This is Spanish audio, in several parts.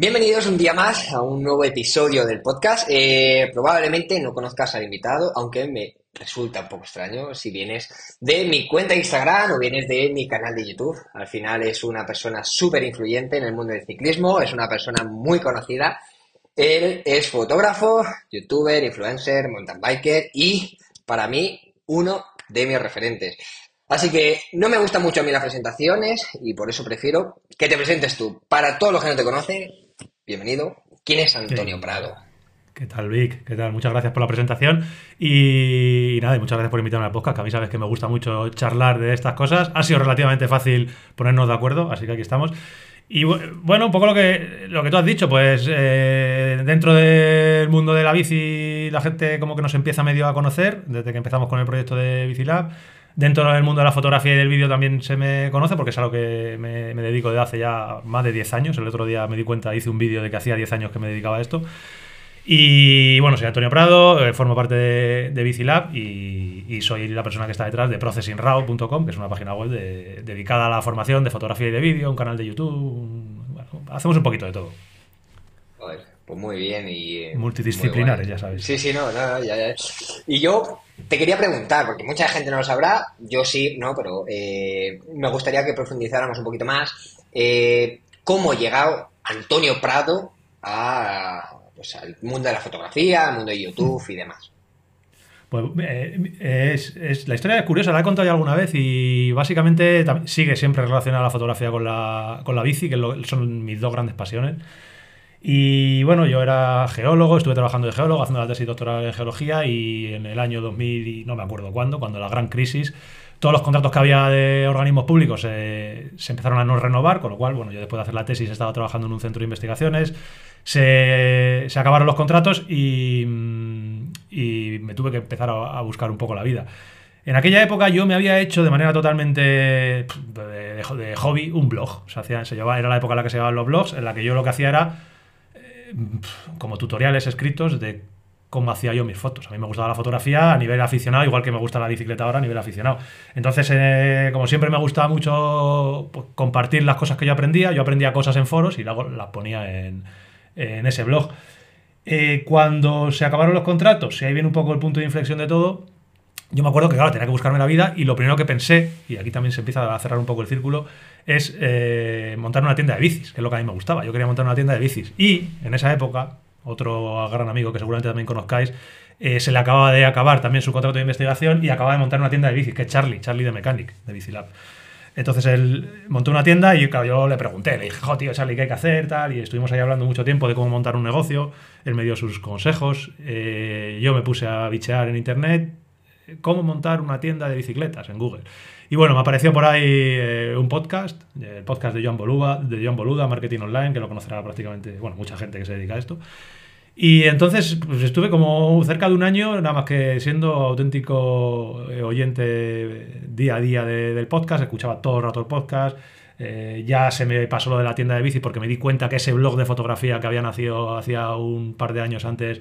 Bienvenidos un día más a un nuevo episodio del podcast. Eh, probablemente no conozcas al invitado, aunque me resulta un poco extraño si vienes de mi cuenta de Instagram o vienes de mi canal de YouTube. Al final es una persona súper influyente en el mundo del ciclismo, es una persona muy conocida. Él es fotógrafo, youtuber, influencer, mountain biker y para mí uno de mis referentes. Así que no me gustan mucho a mí las presentaciones y por eso prefiero que te presentes tú. Para todos los que no te conocen, bienvenido. ¿Quién es Antonio Prado? ¿Qué tal, Vic? ¿Qué tal? Muchas gracias por la presentación. Y, nada, y muchas gracias por invitarme al podcast, que a mí sabes que me gusta mucho charlar de estas cosas. Ha sido relativamente fácil ponernos de acuerdo, así que aquí estamos. Y bueno, un poco lo que, lo que tú has dicho, pues eh, dentro del mundo de la bici la gente como que nos empieza medio a conocer, desde que empezamos con el proyecto de Bicilab. Dentro del mundo de la fotografía y del vídeo también se me conoce porque es algo que me, dedico desde hace ya más de 10 años. El otro día me di cuenta, hice un vídeo de que hacía 10 años que me dedicaba a esto. Y bueno, soy Antonio Prado, eh, formo parte de, de Bicilab y, soy la persona que está detrás de processingraw.com, que es una página web dedicada a la formación de fotografía y de vídeo, un canal de YouTube. hacemos un poquito de todo. Pues muy bien y... Eh, Multidisciplinares, ya sabes. Sí, sí, no, no, ya, ya. Y yo te quería preguntar, porque mucha gente no lo sabrá, yo sí, ¿no? Pero eh, me gustaría que profundizáramos un poquito más. Eh, ¿Cómo ha llegado Antonio Prado a, pues, al mundo de la fotografía, al mundo de YouTube y demás? Pues es, la historia es curiosa, la he contado ya alguna vez y básicamente sigue siempre relacionada la fotografía con la, con la bici, que son mis dos grandes pasiones. Y bueno, yo era geólogo, estuve trabajando de geólogo, haciendo la tesis doctoral en geología y en el año 2000, no me acuerdo cuándo, cuando la gran crisis, todos los contratos que había de organismos públicos se empezaron a no renovar, con lo cual, bueno, yo después de hacer la tesis estaba trabajando en un centro de investigaciones, se, se acabaron los contratos y, y, me tuve que empezar a, buscar un poco la vida. En aquella época yo me había hecho de manera totalmente de, de, hobby un blog. O sea, se llevaba, era la época en la que se llevaban los blogs, en la que yo lo que hacía era como tutoriales escritos de cómo hacía yo mis fotos. A mí me gustaba la fotografía a nivel aficionado, igual que me gusta la bicicleta ahora a nivel aficionado. Entonces, eh, como siempre me gustaba mucho pues, compartir las cosas que yo aprendía, yo aprendía cosas en foros y luego las ponía en, ese blog. Eh, cuando se acabaron los contratos, y ahí viene un poco el punto de inflexión de todo, yo me acuerdo que, claro, tenía que buscarme la vida y lo primero que pensé, y aquí también se empieza a cerrar un poco el círculo, es eh, montar una tienda de bicis, que es lo que a mí me gustaba. Yo quería montar una tienda de bicis. Y en esa época, otro gran amigo que seguramente también conozcáis, eh, se le acaba de acabar también su contrato de investigación y acaba de montar una tienda de bicis, que es Charlie, Charlie de Mechanic, de Bicilab. Entonces él montó una tienda y yo le pregunté, le dije, jo, tío, Charlie, ¿qué hay que hacer? Tal, y estuvimos ahí hablando mucho tiempo de cómo montar un negocio. Él me dio sus consejos. Eh, yo me puse a bichear en internet cómo montar una tienda de bicicletas en Google. Y bueno, me apareció por ahí eh, un podcast, el podcast de Joan Boluda, de John Boluda, Marketing Online, que lo conocerá prácticamente, bueno, mucha gente que se dedica a esto. Y entonces pues estuve como cerca de un año, nada más que siendo auténtico eh, oyente día a día del podcast, escuchaba todo el rato el podcast. Eh, ya se me pasó lo de la tienda de bici porque me di cuenta que ese blog de fotografía que había nacido hacía un par de años antes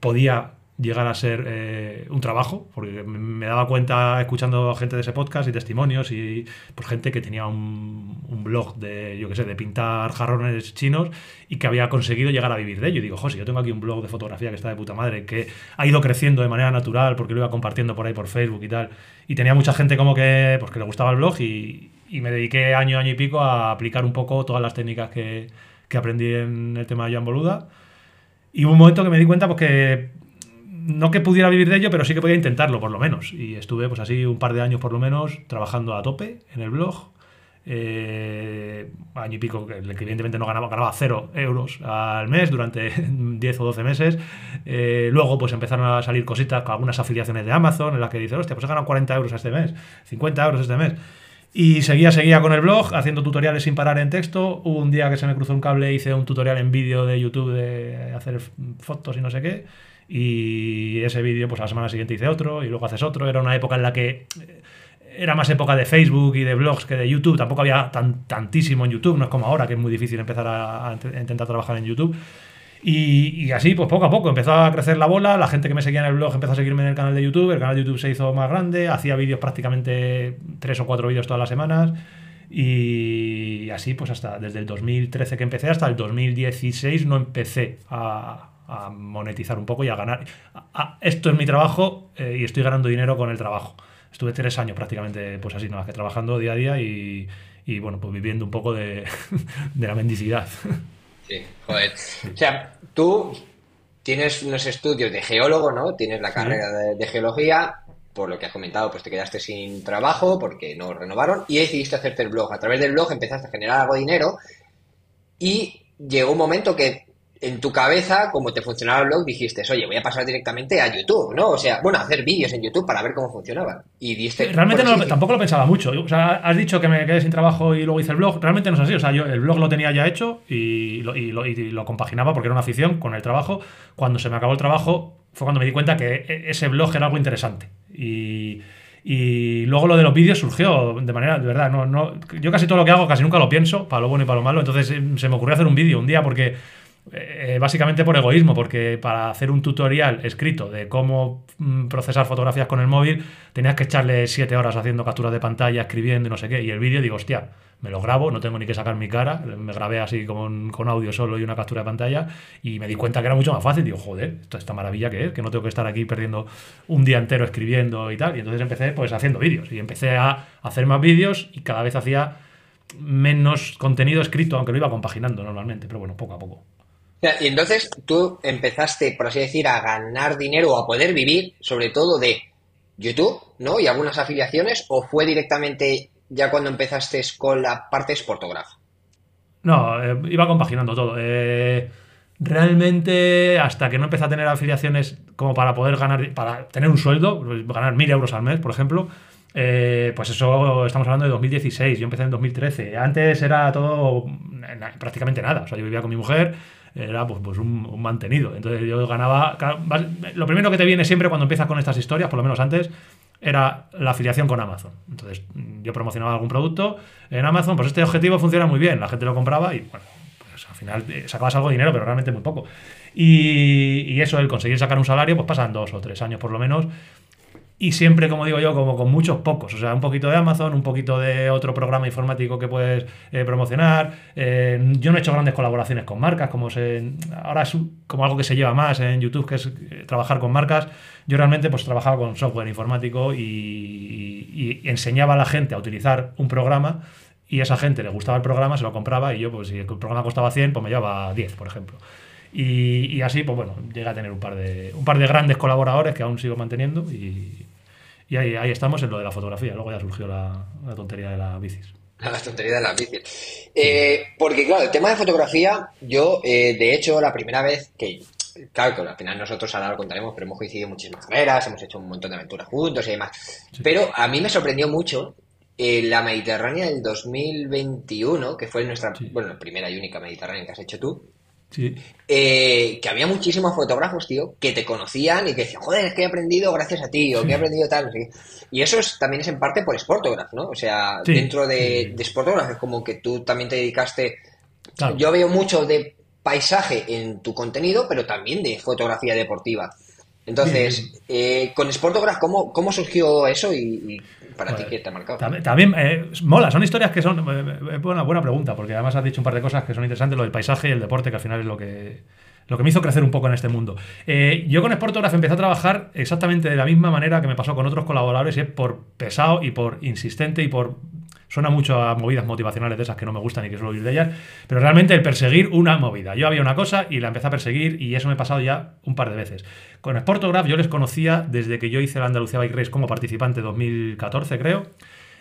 podía llegar a ser eh, un trabajo, porque me daba cuenta escuchando gente de ese podcast y testimonios y pues, gente que tenía un, blog de, yo qué sé, de pintar jarrones chinos y que había conseguido llegar a vivir de ello. Y digo, José, yo tengo aquí un blog de fotografía que está de puta madre, que ha ido creciendo de manera natural porque lo iba compartiendo por ahí por Facebook y tal. Y tenía mucha gente como que, pues, que le gustaba el blog y, me dediqué año, año y pico a aplicar un poco todas las técnicas que, que aprendí en el tema de Joan Boluda. Y hubo un momento que me di cuenta pues, que no que pudiera vivir de ello, pero sí que podía intentarlo, por lo menos. Y estuve, pues así, un par de años por lo menos, trabajando a tope en el blog. Eh, año y pico, que evidentemente no ganaba, ganaba cero euros al mes durante 10 o 12 meses. Eh, luego, pues empezaron a salir cositas con algunas afiliaciones de Amazon en las que dice, hostia, pues he ganado 40 euros este mes, 50 euros este mes. Y seguía, seguía con el blog, haciendo tutoriales sin parar en texto. Hubo un día que se me cruzó un cable, hice un tutorial en vídeo de YouTube de hacer fotos y no sé qué y ese vídeo, pues a la semana siguiente hice otro y luego haces otro. Era una época en la que eh, era más época de Facebook y de blogs que de YouTube. Tampoco había tan, tantísimo en YouTube, no es como ahora que es muy difícil empezar a, intentar trabajar en YouTube. Y, así, pues poco a poco empezó a crecer la bola. La gente que me seguía en el blog empezó a seguirme en el canal de YouTube. El canal de YouTube se hizo más grande. Hacía vídeos prácticamente tres o cuatro vídeos todas las semanas. Y así, pues hasta desde el 2013 que empecé hasta el 2016 no empecé a, monetizar un poco y a ganar. esto es mi trabajo eh, y estoy ganando dinero con el trabajo. Estuve tres años prácticamente, pues así, nada, que trabajando día a día y, bueno, pues viviendo un poco de, la mendicidad. Sí, joder. O sea, tú tienes unos estudios de geólogo, ¿no? Tienes la carrera de, geología, por lo que has comentado, pues te quedaste sin trabajo porque no renovaron y decidiste hacerte el blog. A través del blog empezaste a generar algo de dinero y llegó un momento que en tu cabeza, como te funcionaba el blog, dijiste, oye, voy a pasar directamente a YouTube, ¿no? O sea, bueno, hacer vídeos en YouTube para ver cómo funcionaban. Y diste... Realmente tampoco lo pensaba mucho. O sea, has dicho que me quedé sin trabajo y luego hice el blog. Realmente no es así. O sea, yo el blog lo tenía ya hecho y lo, y lo compaginaba porque era una afición con el trabajo. Cuando se me acabó el trabajo fue cuando me di cuenta que e, ese blog era algo interesante. Y... Y luego lo de los vídeos surgió de manera, de verdad, no, no, yo casi todo lo que hago casi nunca lo pienso, para lo bueno y para lo malo. Entonces eh, se me ocurrió hacer un vídeo un día porque eh, básicamente por egoísmo, porque para hacer un tutorial escrito de cómo mm, procesar fotografías con el móvil, tenías que echarle siete horas haciendo capturas de pantalla, escribiendo y no sé qué. Y el vídeo digo, hostia, me lo grabo, no tengo ni que sacar mi cara, me grabé así con, con audio solo y una captura de pantalla y me di cuenta que era mucho más fácil. Digo, joder, esta maravilla que es, que no tengo que estar aquí perdiendo un día entero escribiendo y tal. Y entonces empecé pues haciendo vídeos y empecé a hacer más vídeos y cada vez hacía menos contenido escrito, aunque lo iba compaginando normalmente, pero bueno, poco a poco. Y entonces tú empezaste, por así decir, a ganar dinero o a poder vivir, sobre todo de YouTube, ¿no? Y algunas afiliaciones, o fue directamente ya cuando empezaste con la parte Sportograph? No, eh, iba compaginando todo. Eh, realmente, hasta que no empecé a tener afiliaciones como para poder ganar, para tener un sueldo, pues, ganar mil euros al mes, por ejemplo, eh, pues eso estamos hablando de 2016, yo empecé en 2013. Antes era todo prácticamente nada. O sea, yo vivía con mi mujer, era pues, pues un, mantenido. Entonces yo ganaba. Lo primero que te viene siempre cuando empiezas con estas historias, por lo menos antes, era la afiliación con Amazon. Entonces yo promocionaba algún producto en Amazon, pues este objetivo funciona muy bien, la gente lo compraba y bueno, pues al final eh, sacabas algo de dinero, pero realmente muy poco. Y, y eso, el conseguir sacar un salario, pues pasan dos o tres años por lo menos y siempre, como digo yo, como con muchos pocos. O sea, un poquito de Amazon, un poquito de otro programa informático que puedes eh, promocionar. Eh, yo no he hecho grandes colaboraciones con marcas, como se, ahora es como algo que se lleva más en YouTube, que es eh, trabajar con marcas. Yo realmente pues trabajaba con software informático y, enseñaba a la gente a utilizar un programa y a esa gente le gustaba el programa, se lo compraba y yo, pues si el programa costaba 100, pues me llevaba 10, por ejemplo. Y, así, pues bueno, llega a tener un par de, un par de grandes colaboradores que aún sigo manteniendo y, y ahí, ahí, estamos en lo de la fotografía. Luego ya surgió la, tontería de las bicis. La tontería de las bicis. Eh, porque, claro, el tema de fotografía, yo, eh, de hecho, la primera vez que. Claro, que al final nosotros ahora lo contaremos, pero hemos coincidido en muchísimas carreras, hemos hecho un montón de aventuras juntos y demás. Pero a mí me sorprendió mucho eh, la Mediterránea del 2021, que fue nuestra, bueno, primera y única Mediterránea que has hecho tú. Eh, que había muchísimos fotógrafos, tío, que te conocían y que decían, joder, es que he aprendido gracias a ti, o que he aprendido tal, Y eso también es en parte por Sportograph, ¿no? O sea, dentro de, de Sportograph es como que tú también te dedicaste... Yo veo mucho de paisaje en tu contenido, pero también de fotografía deportiva. Entonces, eh, con Sportograph, ¿cómo, ¿cómo surgió eso y, para ti qué te ha marcado? También, eh, mola, son historias que son. Eh, buena, buena pregunta, porque además has dicho un par de cosas que son interesantes, lo del paisaje y el deporte, que al final es lo que, lo que me hizo crecer un poco en este mundo. yo con Sportograph empecé a trabajar exactamente de la misma manera que me pasó con otros colaboradores, y es por pesado y por insistente y por Suena mucho a movidas motivacionales de esas que no me gustan y que suelo oír de ellas, pero realmente el perseguir una movida. Yo había una cosa y la empecé a perseguir y eso me ha pasado ya un par de veces. Con Sportograph yo les conocía desde que yo hice la Andalucía Bike Race como participante 2014, creo.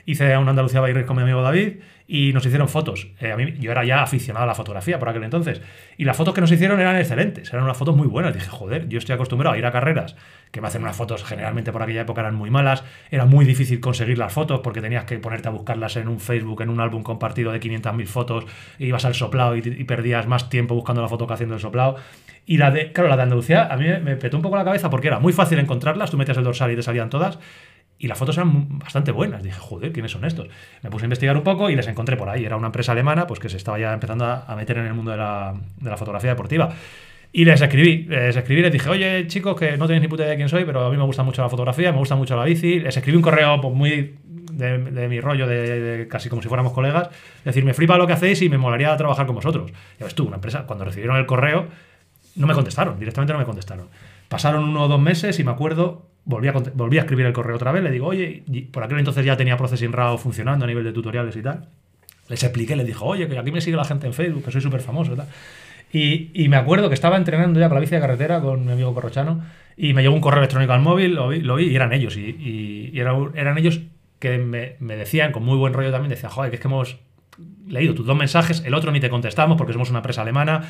Hice una Andalucía Bike Race con mi amigo David y nos hicieron fotos. Eh, a mí, yo era ya aficionado a la fotografía por aquel entonces. Y las fotos que nos hicieron eran excelentes, eran unas fotos muy buenas. Dije, joder, yo estoy acostumbrado a ir a carreras que me hacen unas fotos, generalmente por aquella época eran muy malas. Era muy difícil conseguir las fotos porque tenías que ponerte a buscarlas en un Facebook, en un álbum compartido de 500.000 fotos, e ibas al soplado y, perdías más tiempo buscando la foto que haciendo el soplado. Y la de, claro, la de Andalucía a mí me petó un poco la cabeza porque era muy fácil encontrarlas, tú metías el dorsal y te salían todas. Y las fotos eran bastante buenas. Dije, joder, ¿quiénes son estos? Me puse a investigar un poco y les encontré por ahí. Era una empresa alemana pues que se estaba ya empezando a, meter en el mundo de la, de la fotografía deportiva. Y les escribí, les escribí, les dije, oye chicos, que no tenéis ni puta idea de quién soy, pero a mí me gusta mucho la fotografía, me gusta mucho la bici. Les escribí un correo pues, muy de, mi rollo, de casi como si fuéramos colegas, decir, me flipa lo que hacéis y me molaría trabajar con vosotros. Ya ves tú, una empresa, cuando recibieron el correo, no me contestaron, directamente no me contestaron. Pasaron uno o dos meses y me acuerdo, volví a, a escribir el correo otra vez, le digo, oye, por aquel entonces ya tenía Processing RAW funcionando a nivel de tutoriales y tal. Les expliqué, les dijo, oye, que aquí me sigue la gente en Facebook, que soy súper famoso y tal. Y, me acuerdo que estaba entrenando ya con la bici de carretera con mi amigo Corrochano y me llegó un correo electrónico al móvil, lo vi, lo vi y eran ellos. Y, y- y era eran ellos que me, me decían, con muy buen rollo también, decían, joder, que es que hemos leído tus dos mensajes, el otro ni te contestamos porque somos una empresa alemana,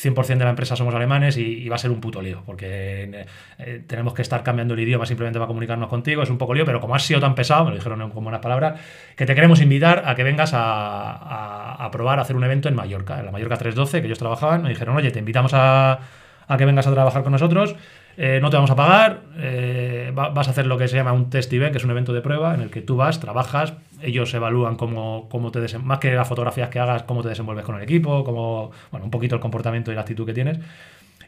100% de la empresa somos alemanes y, va a ser un puto lío, porque eh, tenemos que estar cambiando el idioma simplemente para comunicarnos contigo, es un poco lío, pero como has sido tan pesado, me lo dijeron con buenas palabras, que te queremos invitar a que vengas a, probar a hacer un evento en Mallorca, en la Mallorca 312, que ellos trabajaban, me dijeron, oye, te invitamos a que vengas a trabajar con nosotros, eh, no te vamos a pagar, eh, va- vas a hacer lo que se llama un test event, que es un evento de prueba en el que tú vas, trabajas, ellos evalúan cómo, cómo te más que las fotografías que hagas, cómo te desenvuelves con el equipo, cómo, bueno, un poquito el comportamiento y la actitud que tienes.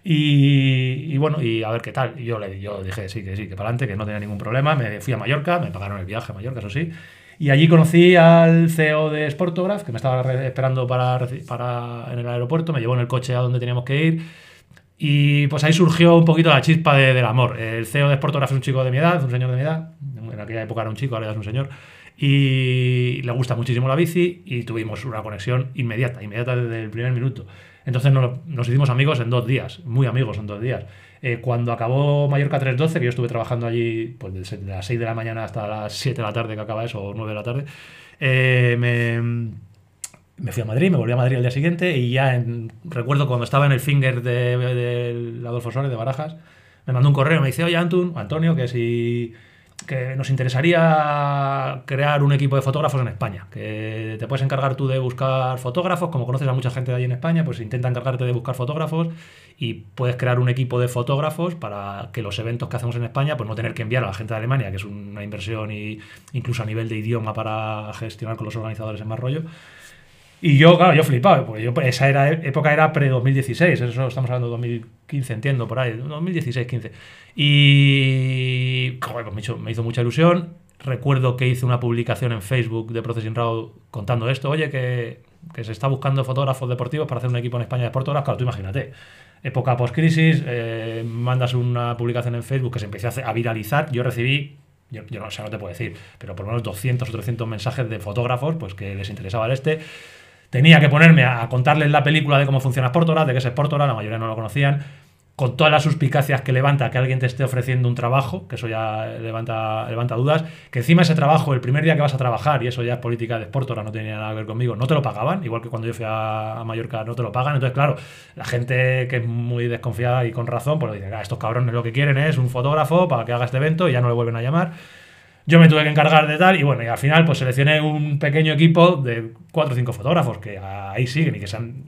Y, y bueno, y a ver qué tal. Yo le yo dije sí, que sí, que para adelante, que no tenía ningún problema. Me fui a Mallorca, me pagaron el viaje a Mallorca, eso sí. Y allí conocí al CEO de Sportograph, que me estaba esperando para, para en el aeropuerto, me llevó en el coche a donde teníamos que ir. Y pues ahí surgió un poquito la chispa de- del amor. El CEO de Sportograph es un chico de mi edad, un señor de mi edad. En aquella época era un chico, ahora ya es un señor. Y le gusta muchísimo la bici y tuvimos una conexión inmediata, inmediata desde el primer minuto. Entonces nos, nos hicimos amigos en dos días, muy amigos en dos días. Eh, cuando acabó Mallorca 312, que yo estuve trabajando allí pues, desde las 6 de la mañana hasta las 7 de la tarde que acaba eso, o 9 de la tarde, eh, me, me fui a Madrid, me volví a Madrid al día siguiente y ya en- recuerdo cuando estaba en el finger de, de Adolfo Suárez de Barajas, me mandó un correo, me dice, oye Antun, Antonio, que si que nos interesaría crear un equipo de fotógrafos en España, que te puedes encargar tú de buscar fotógrafos, como conoces a mucha gente de allí en España, pues intenta encargarte de buscar fotógrafos y puedes crear un equipo de fotógrafos para que los eventos que hacemos en España, pues no tener que enviar a la gente de Alemania, que es una inversión y incluso a nivel de idioma para gestionar con los organizadores en más rollo, y yo, claro, yo flipaba, porque yo, esa era, época era pre-2016, eso estamos hablando de 2015, entiendo, por ahí, 2016-15. Y, joder, pues me hizo, me hizo mucha ilusión. Recuerdo que hice una publicación en Facebook de Processing Raw contando esto, oye, que, que se está buscando fotógrafos deportivos para hacer un equipo en España de Sportograph. Claro, tú imagínate, época post-crisis, eh, mandas una publicación en Facebook que se empezó a, a viralizar. Yo recibí yo, yo no, o sea, no te puedo decir, pero por lo menos 200 o 300 mensajes de fotógrafos pues que les interesaba el este. Tenía que ponerme a, contarles la película de cómo funciona Sportora, de qué es Sportora, la mayoría no lo conocían, con todas las suspicacias que levanta que alguien te esté ofreciendo un trabajo, que eso ya levanta, dudas, que encima ese trabajo, el primer día que vas a trabajar, y eso ya es política de Sportora, no tenía nada que ver conmigo, no te lo pagaban, igual que cuando yo fui a, Mallorca no te lo pagan, entonces claro, la gente que es muy desconfiada y con razón, pues dice, "Ah, estos cabrones lo que quieren es un fotógrafo para que haga este evento y ya no le vuelven a llamar. Yo me tuve que encargar de tal y bueno, y al final pues seleccioné un pequeño equipo de cuatro o cinco fotógrafos que ahí siguen y que se han,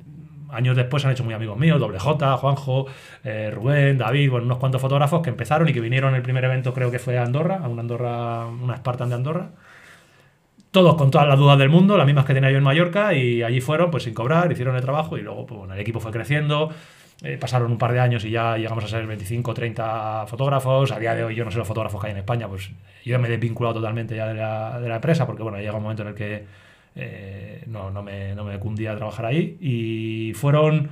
años después se han hecho muy amigos míos, Doble J, Juanjo, eh, Rubén, David, bueno, unos cuantos fotógrafos que empezaron y que vinieron el primer evento creo que fue a Andorra, a una Andorra, una Spartan de Andorra. Todos con todas las dudas del mundo, las mismas que tenía yo en Mallorca, y allí fueron pues sin cobrar, hicieron el trabajo y luego pues, el equipo fue creciendo. Eh, pasaron un par de años y ya llegamos a ser 25 30 fotógrafos. A día de hoy yo no sé los fotógrafos que hay en España, pues yo me he desvinculado totalmente ya de la, de la empresa porque bueno, llega un momento en el que eh, no, no, me, no me cundía trabajar ahí. Y fueron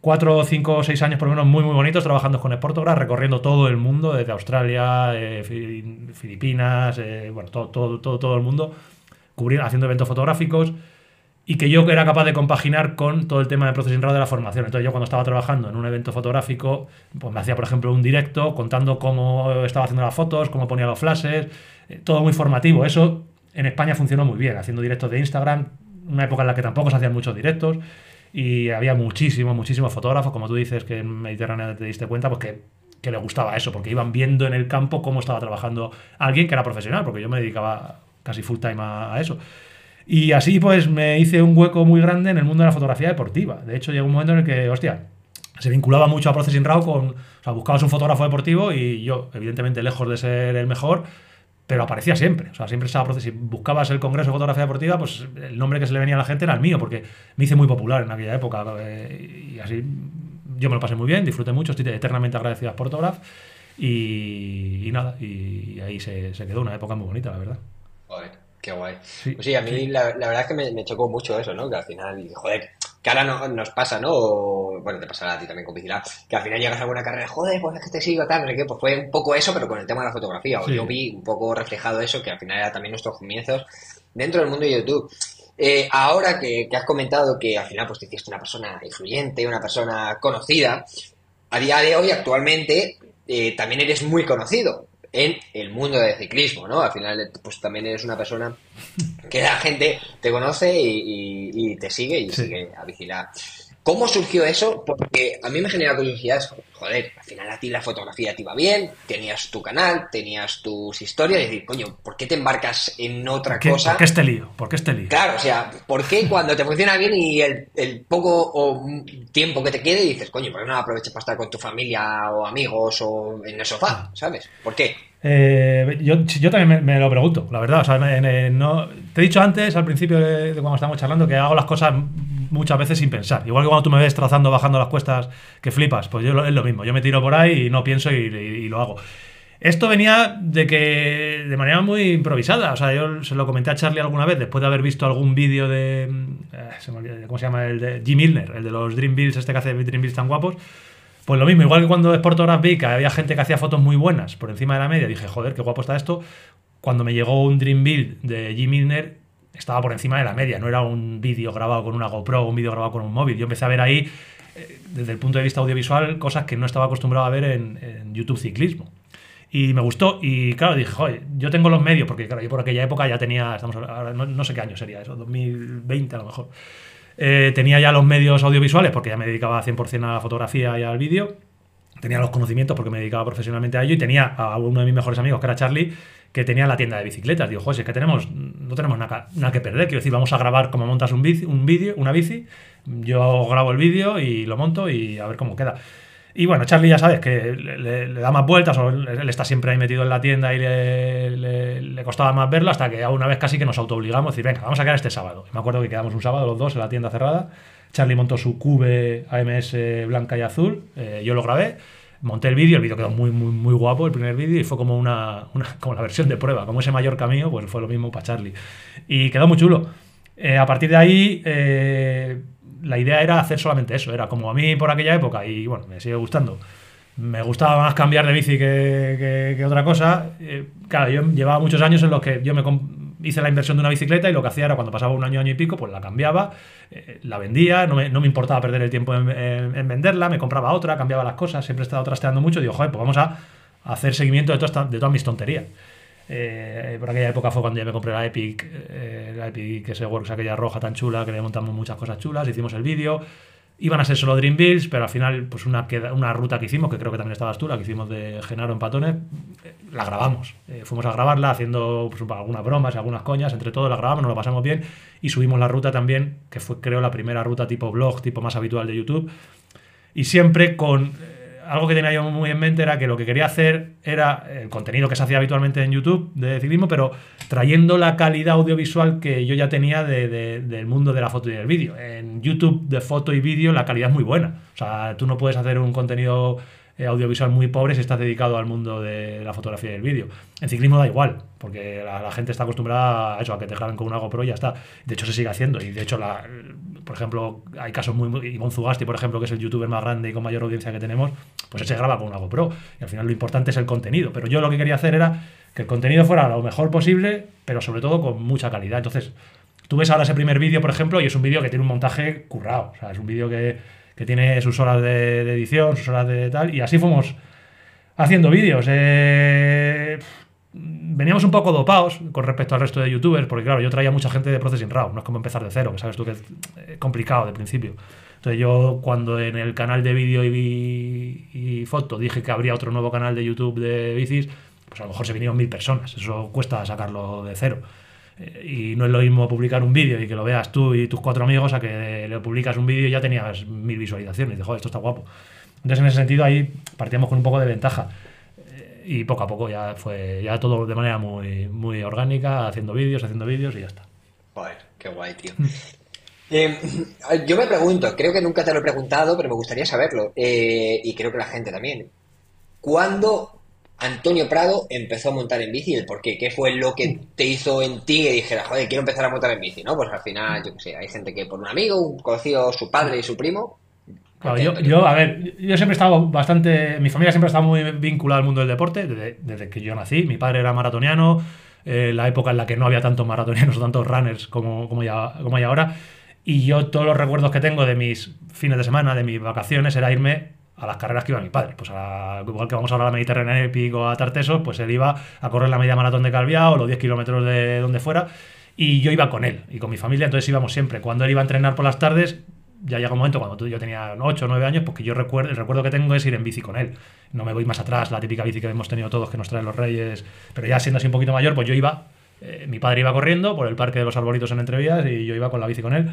cuatro, cinco, seis años por lo menos muy muy bonitos trabajando con Sportograph, recorriendo todo el mundo, desde Australia, eh, Fi- Filipinas, bueno, todo, todo, todo, todo el mundo, cubriendo, haciendo eventos fotográficos y que yo era capaz de compaginar con todo el tema de Processing RAW de la formación. Entonces yo cuando estaba trabajando en un evento fotográfico, pues me hacía por ejemplo un directo contando cómo estaba haciendo las fotos, cómo ponía los flashes, eh, todo muy formativo. Eso en España funcionó muy bien, haciendo directos de Instagram, una época en la que tampoco se hacían muchos directos y había muchísimos, muchísimos fotógrafos, como tú dices que en Mediterránea te diste cuenta, pues que, que le gustaba eso, porque iban viendo en el campo cómo estaba trabajando alguien que era profesional, porque yo me dedicaba casi full time a eso. Y así pues me hice un hueco muy grande en el mundo de la fotografía deportiva. De hecho, llegó un momento en el que, hostia, se vinculaba mucho a Processing RAW con... O sea, buscabas un fotógrafo deportivo y yo, evidentemente, lejos de ser el mejor, pero aparecía siempre. O sea, siempre estaba Processing. Si buscabas el Congreso de Fotografía Deportiva, pues el nombre que se le venía a la gente era el mío, porque me hice muy popular en aquella época. eh, y así yo me lo pasé muy bien, disfruté mucho, estoy eternamente agradecido a Sportograph. Y, y nada, y ahí se, se quedó una época muy bonita, la verdad. Joder, Qué guay. Sí, pues sí a mí La, verdad es que me, chocó mucho eso, ¿no? Que al final, joder, que ahora no, nos pasa, ¿no? bueno, te pasará a ti también con Vigilab, que al final llegas a alguna carrera, joder, pues es que te sigo tal, no sé qué, pues fue un poco eso, pero con el tema de la fotografía. O yo vi un poco reflejado eso, que al final era también nuestros comienzos dentro del mundo de YouTube. Eh, ahora que, has comentado que al final pues te hiciste una persona influyente, una persona conocida, a día de hoy actualmente eh, también eres muy conocido en el mundo del ciclismo, ¿no? Al final, pues también eres una persona que la gente te conoce y, te sigue y sigue a vigilar. ¿Cómo surgió eso? Porque a mí me genera curiosidad, joder, al final a ti la fotografía te iba bien, tenías tu canal, tenías tus historias, y decir, coño, ¿por qué te embarcas en otra cosa? ¿Por qué este lío? ¿Por qué este lío? Claro, o sea, ¿por qué cuando te funciona bien y el, poco o tiempo que te quede dices, coño, ¿por qué no aproveches para estar con tu familia o amigos o en el sofá? ¿Sabes? ¿Por qué? Eh, yo, yo también me, lo pregunto, la verdad. O sea, no, te he dicho antes, al principio de, cuando estábamos charlando, que hago las cosas muchas veces sin pensar. Igual que cuando tú me ves trazando, bajando las cuestas, que flipas, pues yo es lo mismo. Yo me tiro por ahí y no pienso y, lo hago. Esto venía de que de manera muy improvisada. O sea, yo se lo comenté a Charlie alguna vez, después de haber visto algún vídeo de. Eh, ¿Cómo se llama? El de Jim Milner, el de los Dream Bills, este que hace Dream Bills tan guapos. Pues lo mismo, igual que cuando Sportograph vi que había gente que hacía fotos muy buenas por encima de la media, dije, joder, qué guapo está esto. Cuando me llegó un Dream Build de Jim Milner, estaba por encima de la media, no era un vídeo grabado con una GoPro o un vídeo grabado con un móvil. Yo empecé a ver ahí, eh, desde el punto de vista audiovisual, cosas que no estaba acostumbrado a ver en, YouTube ciclismo. Y me gustó, y claro, dije, joder, yo tengo los medios, porque claro, yo por aquella época ya tenía, estamos ahora, no, sé qué año sería eso, 2020 a lo mejor. Eh, tenía ya los medios audiovisuales porque ya me dedicaba 100% a la fotografía y al vídeo. Tenía los conocimientos porque me dedicaba profesionalmente a ello y tenía a uno de mis mejores amigos, que era Charlie, que tenía la tienda de bicicletas. Digo, joder, es que tenemos, no tenemos nada, que perder. Quiero decir, vamos a grabar cómo montas un, un vídeo, una bici. Yo grabo el vídeo y lo monto y a ver cómo queda. Y bueno, Charlie ya sabes que le, da más vueltas, o él, está siempre ahí metido en la tienda y le, costaba más verlo, hasta que una vez casi que nos autoobligamos a decir, venga, vamos a quedar este sábado. me acuerdo que quedamos un sábado los dos en la tienda cerrada. Charlie montó su Cube AMS blanca y azul, eh, yo lo grabé, monté el vídeo, el vídeo quedó muy, muy, muy guapo, el primer vídeo, y fue como una, como la versión de prueba, como ese mayor camino, pues fue lo mismo para Charlie. Y quedó muy chulo. Eh, a partir de ahí... Eh, la idea era hacer solamente eso. Era como a mí por aquella época, y bueno, me sigue gustando. Me gustaba más cambiar de bici que, otra cosa. Eh, claro, yo llevaba muchos años en los que yo me hice la inversión de una bicicleta y lo que hacía era cuando pasaba un año, año y pico, pues la cambiaba, eh, la vendía, no me, no me, importaba perder el tiempo en, venderla, me compraba otra, cambiaba las cosas, siempre he estado trasteando mucho y digo, joder, pues vamos a hacer seguimiento de, todas, de todas mis tonterías. Eh, por aquella época fue cuando ya me compré la Epic, eh, la Epic ese Works, aquella roja tan chula, que le montamos muchas cosas chulas, hicimos el vídeo. Iban a ser solo Dream Bills, pero al final, pues una, una ruta que hicimos, que creo que también estabas tú, la que hicimos de Genaro en Patones, eh, la grabamos. fuimos a grabarla haciendo pues, algunas bromas y algunas coñas, entre todos la grabamos, nos lo pasamos bien y subimos la ruta también, que fue creo la primera ruta tipo blog, tipo más habitual de YouTube. Y siempre con algo que tenía yo muy en mente era que lo que quería hacer era el contenido que se hacía habitualmente en YouTube de ciclismo, pero trayendo la calidad audiovisual que yo ya tenía del mundo de la foto y del vídeo. En YouTube de foto y vídeo la calidad es muy buena. O sea, tú no puedes hacer un contenido eh, audiovisual muy pobre si estás dedicado al mundo de la fotografía y el vídeo. En ciclismo da igual, porque la, gente está acostumbrada a eso, a que te graben con una GoPro y ya está. De hecho, se sigue haciendo. Y de hecho, la, por ejemplo, hay casos muy. Ivonne Zugasti, por ejemplo, que es el youtuber más grande y con mayor audiencia que tenemos, pues él se graba con una GoPro. Y al final lo importante es el contenido. Pero yo lo que quería hacer era que el contenido fuera lo mejor posible, pero sobre todo con mucha calidad. Entonces, tú ves ahora ese primer vídeo, por ejemplo, y es un vídeo que tiene un montaje currado. O sea, es un vídeo que que tiene sus horas de, edición, sus horas de tal, y así fuimos haciendo vídeos. Eh, veníamos un poco dopados con respecto al resto de youtubers, porque claro, yo traía mucha gente de Processing Raw, no es como empezar de cero, que sabes tú que es eh, complicado de principio. Entonces yo cuando en el canal de vídeo y, y, foto dije que habría otro nuevo canal de YouTube de bicis, pues a lo mejor se vinieron mil personas, eso cuesta sacarlo de cero. Eh, y no es lo mismo publicar un vídeo y que lo veas tú y tus cuatro amigos a que le publicas un vídeo y ya tenías mil visualizaciones. Y esto está guapo. Entonces, en ese sentido, ahí partíamos con un poco de ventaja. Eh, y poco a poco ya fue ya todo de manera muy, muy orgánica, haciendo vídeos, haciendo vídeos y ya está. Joder, qué guay, tío. Eh, yo me pregunto, creo que nunca te lo he preguntado, pero me gustaría saberlo, y creo que la gente también. ¿Cuándo Antonio Prado empezó a montar en bici el por qué. ¿Qué fue lo que te hizo en ti que dijera, joder, quiero empezar a montar en bici? ¿no? Pues al final, yo qué sé, hay gente que por un amigo, un conocido su padre y su primo. Yo, a ver, yo siempre he estado bastante. Mi familia siempre ha estado muy vinculada al mundo del deporte desde, que yo nací. Mi padre era maratoniano, eh, la época en la que no había tantos maratonianos o tantos runners como, como, ya, como hay ahora. Y yo todos los recuerdos que tengo de mis fines de semana, de mis vacaciones, era irme a las carreras que iba mi padre. Pues igual que vamos a hablar a la Mediterránea Epic o a Tartesos, pues él iba a correr la media maratón de Calviá o los 10 kilómetros de donde fuera. Y yo iba con él y con mi familia, entonces íbamos siempre. Cuando él iba a entrenar por las tardes, ya llega un momento cuando yo tenía 8 o 9 años, pues que yo recuerdo, el recuerdo que tengo es ir en bici con él. No me voy más atrás, la típica bici que hemos tenido todos que nos traen los reyes. Pero ya siendo así un poquito mayor, pues yo iba, eh, mi padre iba corriendo por el parque de los arbolitos en Entrevías y yo iba con la bici con él.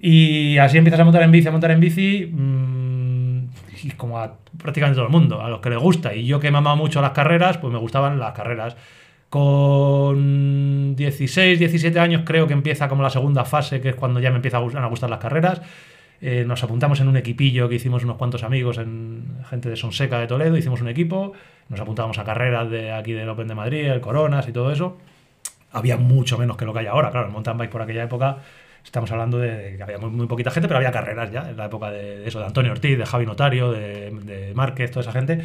Y así empiezas a montar en bici, a montar en bici. Mmm, y como a prácticamente todo el mundo, a los que les gusta. Y yo que he mamado mucho las carreras, pues me gustaban las carreras. Con 16, 17 años creo que empieza como la segunda fase, que es cuando ya me empiezan a gustar las carreras. Eh, nos apuntamos en un equipillo que hicimos unos cuantos amigos, en gente de Sonseca de Toledo, hicimos un equipo, nos apuntábamos a carreras de aquí del Open de Madrid, el Coronas y todo eso. Había mucho menos que lo que hay ahora, claro, el mountain bike por aquella época Estamos hablando de que había muy, poquita gente, pero había carreras ya en la época de, eso, de Antonio Ortiz, de Javi Notario, de, de Márquez, toda esa gente.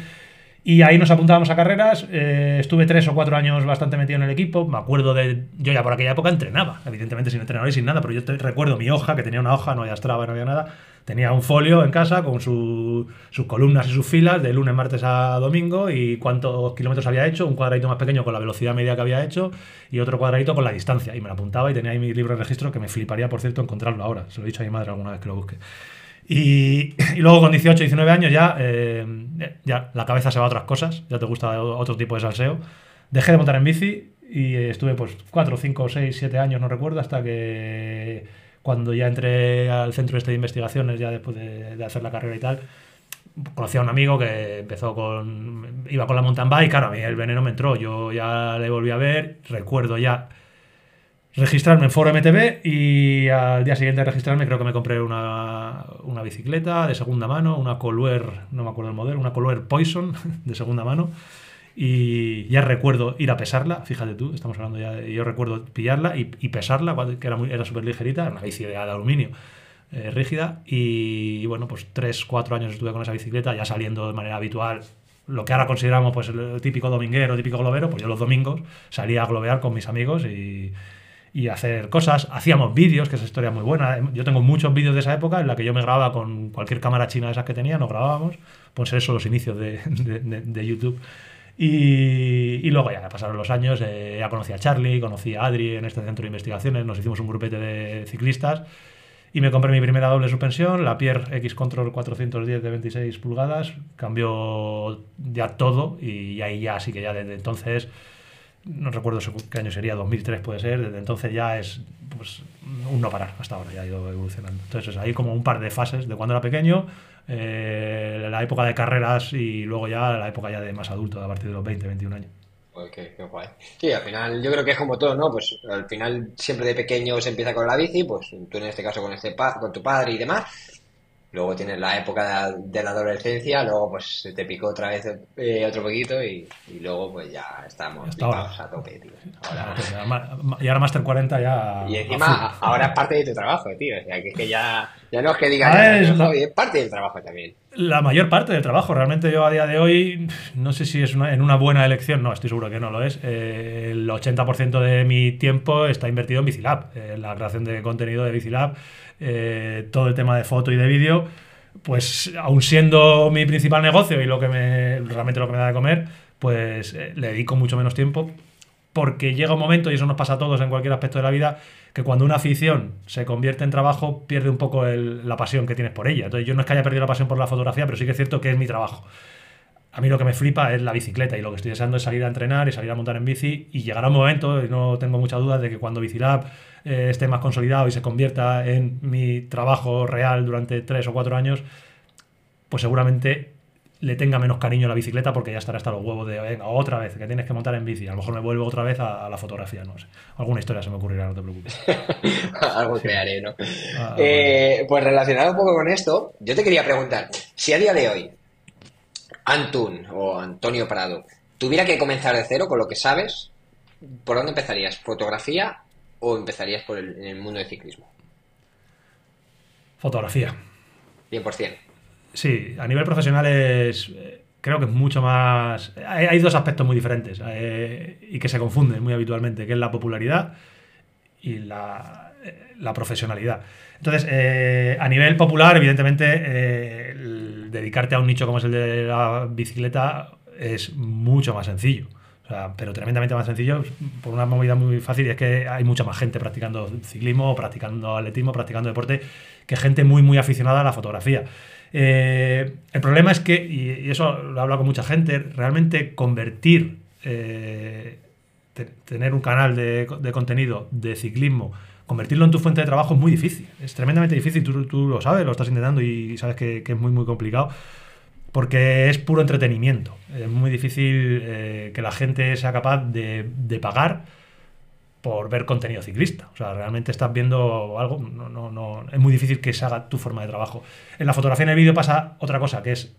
Y ahí nos apuntábamos a carreras. Eh, estuve tres o cuatro años bastante metido en el equipo. Me acuerdo de. Yo ya por aquella época entrenaba, evidentemente sin entrenador y sin nada, pero yo recuerdo mi hoja, que tenía una hoja, no había Strava, no había nada. Tenía un folio en casa con sus columnas y sus filas de lunes, martes a domingo y cuántos kilómetros había hecho, un cuadradito más pequeño con la velocidad media que había hecho y otro cuadradito con la distancia. Y me lo apuntaba y tenía ahí mi libro de registro que me fliparía, por cierto, encontrarlo ahora. Se lo he dicho a mi madre alguna vez que lo busque. Y, luego con 18, 19 años ya, eh, ya la cabeza se va a otras cosas, ya te gusta otro tipo de salseo. Dejé de montar en bici y estuve pues 4, 5, 6, 7 años, no recuerdo, hasta que cuando ya entré al centro este de investigaciones, ya después de, hacer la carrera y tal, conocí a un amigo que empezó con. iba con la mountain bike, claro, a mí el veneno me entró, yo ya le volví a ver, recuerdo ya registrarme en Foro MTV y al día siguiente de registrarme creo que me compré una, una bicicleta de segunda mano, una Colwer, no me acuerdo el modelo, una Colwer Poison de segunda mano. Y ya recuerdo ir a pesarla, fíjate tú, estamos hablando ya, yo recuerdo pillarla y, pesarla, que era, muy, era súper ligerita, una bici de, aluminio eh, rígida. Y, bueno, pues 3, 4 años estuve con esa bicicleta ya saliendo de manera habitual lo que ahora consideramos pues el típico dominguero, típico globero, pues yo los domingos salía a globear con mis amigos y, y hacer cosas. Hacíamos vídeos, que esa historia muy buena. Yo tengo muchos vídeos de esa época en la que yo me grababa con cualquier cámara china de esas que tenía, nos grabábamos. Ser eso los inicios de, de, YouTube. Y, y, luego ya pasaron los años, eh, ya conocí a Charlie, conocí a Adri en este centro de investigaciones, nos hicimos un grupete de ciclistas y me compré mi primera doble suspensión, la Pierre X Control 410 de 26 pulgadas, cambió ya todo y ahí ya sí que ya desde entonces no recuerdo qué año sería, 2003 puede ser, desde entonces ya es pues, un no parar hasta ahora, ya ha ido evolucionando. Entonces hay como un par de fases de cuando era pequeño, eh, la época de carreras y luego ya la época ya de más adulto, a partir de los 20, 21 años. qué, guay. Sí, al final yo creo que es como todo, ¿no? Pues al final siempre de pequeño se empieza con la bici, pues tú en este caso con, este con tu padre y demás, Luego tienes la época de la, adolescencia, luego pues se te picó otra vez eh, otro poquito y, luego pues ya estamos a tope, tío. y ahora Master 40 ya... Y encima ahora es parte de tu trabajo, tío. O sea, que es que ya, ya no es que digas... Es, es parte del trabajo también. La mayor parte del trabajo. Realmente yo a día de hoy, no sé si es una, en una buena elección, no, estoy seguro que no lo es. Eh, el 80% de mi tiempo está invertido en Bicilab, en la creación de contenido de Bicilab eh, todo el tema de foto y de vídeo, pues aún siendo mi principal negocio y lo que me, realmente lo que me da de comer, pues eh, le dedico mucho menos tiempo porque llega un momento, y eso nos pasa a todos en cualquier aspecto de la vida, que cuando una afición se convierte en trabajo, pierde un poco la pasión que tienes por ella. Entonces yo no es que haya perdido la pasión por la fotografía, pero sí que es cierto que es mi trabajo. A mí lo que me flipa es la bicicleta y lo que estoy deseando es salir a entrenar y salir a montar en bici y llegará un momento, y no tengo mucha duda, de que cuando Bicilab eh, esté más consolidado y se convierta en mi trabajo real durante tres o cuatro años, pues seguramente le tenga menos cariño a la bicicleta porque ya estará hasta los huevos de, venga, otra vez, que tienes que montar en bici. A lo mejor me vuelvo otra vez a, la fotografía, no sé. Alguna historia se me ocurrirá, no te preocupes. Algo crearé, ¿no? Ah, eh, pues relacionado un poco con esto, yo te quería preguntar, si a día de hoy Antun o Antonio Prado tuviera que comenzar de cero con lo que sabes, ¿por dónde empezarías? ¿Fotografía o empezarías por el, en el mundo del ciclismo? Fotografía. 100%. Sí, a nivel profesional es, eh, creo que es mucho más... Hay, dos aspectos muy diferentes eh, y que se confunden muy habitualmente, que es la popularidad y la, eh, la profesionalidad. Entonces, a nivel popular, evidentemente, dedicarte a un nicho como es el de la bicicleta es mucho más sencillo. O sea, pero tremendamente más sencillo por una movida muy fácil y es que hay mucha más gente practicando ciclismo, practicando atletismo, practicando deporte, que gente muy, muy aficionada a la fotografía. Eh, el problema es que, y, eso lo he hablado con mucha gente, realmente convertir, eh, te- tener un canal de, de contenido de ciclismo, convertirlo en tu fuente de trabajo es muy difícil. Es tremendamente difícil, tú, tú lo sabes, lo estás intentando y sabes que, que es muy, muy complicado porque es puro entretenimiento. Es muy difícil eh, que la gente sea capaz de, de pagar por ver contenido ciclista. O sea, realmente estás viendo algo, no, no, no, es muy difícil que se haga tu forma de trabajo. En la fotografía en el vídeo pasa otra cosa, que es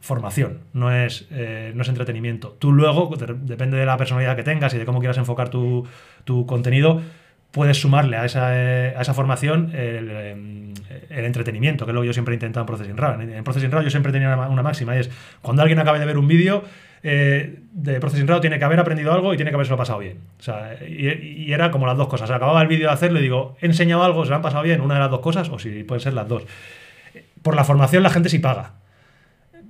formación, no es, eh, no es entretenimiento. Tú luego, de- depende de la personalidad que tengas y de cómo quieras enfocar tu, tu contenido, puedes sumarle a esa, eh, a esa formación el, eh, el entretenimiento, que es lo que yo siempre he intentado en Processing Raw. En, en Processing Raw yo siempre tenía una, una máxima, y es cuando alguien acabe de ver un vídeo eh, de Processing Raw tiene que haber aprendido algo y tiene que haberse pasado bien. O sea, y, y era como las dos cosas. Acababa el vídeo de hacerlo y digo, he enseñado algo, se lo han pasado bien, una de las dos cosas, o si pueden ser las dos. Por la formación la gente sí paga.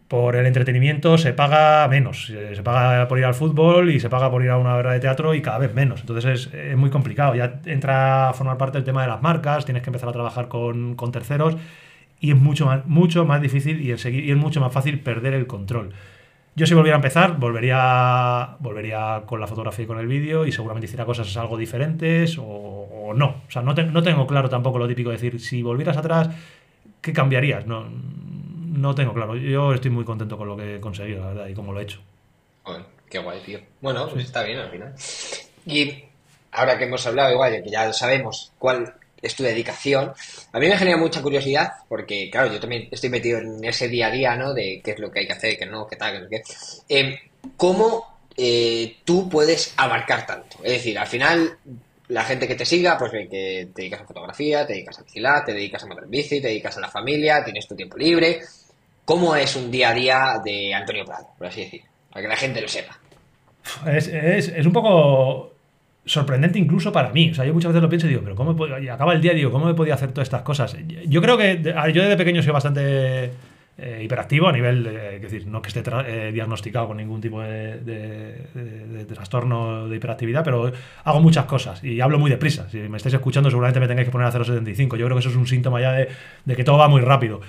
Por el entretenimiento se paga menos. Se se paga por ir al fútbol y se paga por ir a una obra de teatro y cada vez menos. Entonces es, es muy complicado. Ya entra a formar parte del tema de las marcas, tienes que empezar a trabajar con, con terceros y es mucho más, mucho más difícil y, y es mucho más fácil perder el control. Yo si volviera a empezar, volvería, volvería con la fotografía y con el vídeo y seguramente hiciera cosas algo diferentes o, no. O sea, no, no tengo claro tampoco lo típico de decir, si volvieras atrás, ¿qué cambiarías? No, no tengo claro. Yo estoy muy contento con lo que he conseguido, la verdad, y cómo lo he hecho. Qué guay, tío. Bueno, pues está bien al final. Y ahora que hemos hablado igual, que ya sabemos cuál es tu dedicación, a mí me genera mucha curiosidad, porque claro, yo también estoy metido en ese día a día, ¿no? De qué es lo que hay que hacer, qué no, qué tal, qué qué. Eh, ¿Cómo eh, tú puedes abarcar tanto? Es decir, al final, la gente que te siga, pues ve que te dedicas a fotografía, te dedicas a bicicleta, te dedicas a montar bici, te dedicas a la familia, tienes tu tiempo libre. ¿Cómo es un día a día de Antonio Prado, por así decir? Para que la gente lo sepa. Es- es un poco sorprendente incluso para mí. O sea, yo muchas veces lo pienso y digo, pero ¿cómo y acaba el día y digo, ¿cómo he podido hacer todas estas cosas? Yo creo que yo desde pequeño soy bastante eh, hiperactivo a nivel, es decir, no que esté eh, diagnosticado con ningún tipo de, de- trastorno de hiperactividad, pero hago muchas cosas y hablo muy deprisa. Si me estáis escuchando seguramente me tengáis que poner a 0,75. Yo creo que eso es un síntoma ya de, que todo va muy rápido.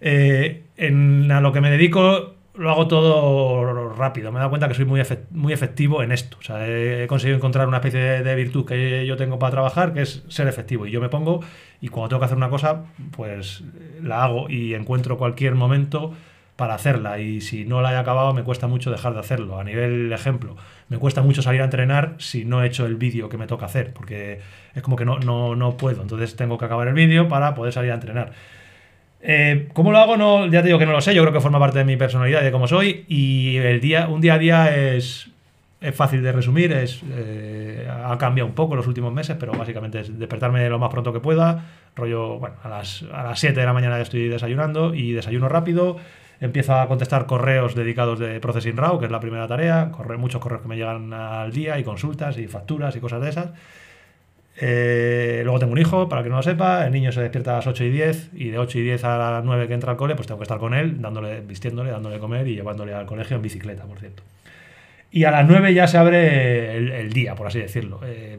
Eh, en a lo que me dedico lo hago todo rápido. Me he dado cuenta que soy muy, muy efectivo en esto. O sea, he, he conseguido encontrar una especie de, de virtud que yo tengo para trabajar, que es ser efectivo. Y yo me pongo y cuando tengo que hacer una cosa, pues eh, la hago y encuentro cualquier momento para hacerla. Y si no la he acabado, me cuesta mucho dejar de hacerlo. A nivel ejemplo, me cuesta mucho salir a entrenar si no he hecho el vídeo que me toca hacer, porque es como que no, no, no puedo. Entonces tengo que acabar el vídeo para poder salir a entrenar. Eh, ¿Cómo lo hago? No, ya te digo que no lo sé, yo creo que forma parte de mi personalidad de cómo soy. Y el día, un día a día es, es fácil de resumir, es, eh, ha cambiado un poco los últimos meses, pero básicamente es despertarme lo más pronto que pueda. Rollo, bueno, a las, a las 7 de la mañana estoy desayunando y desayuno rápido. Empiezo a contestar correos dedicados de Processing Raw, que es la primera tarea. Corre, muchos correos que me llegan al día y consultas y facturas y cosas de esas. Eh, luego tengo un hijo, para que no lo sepa, el niño se despierta a las 8 y 10 y de 8 y 10 a las 9 que entra al cole, pues tengo que estar con él, dándole, vistiéndole, dándole comer y llevándole al colegio en bicicleta, por cierto. Y a las 9 ya se abre el, el día, por así decirlo. Eh,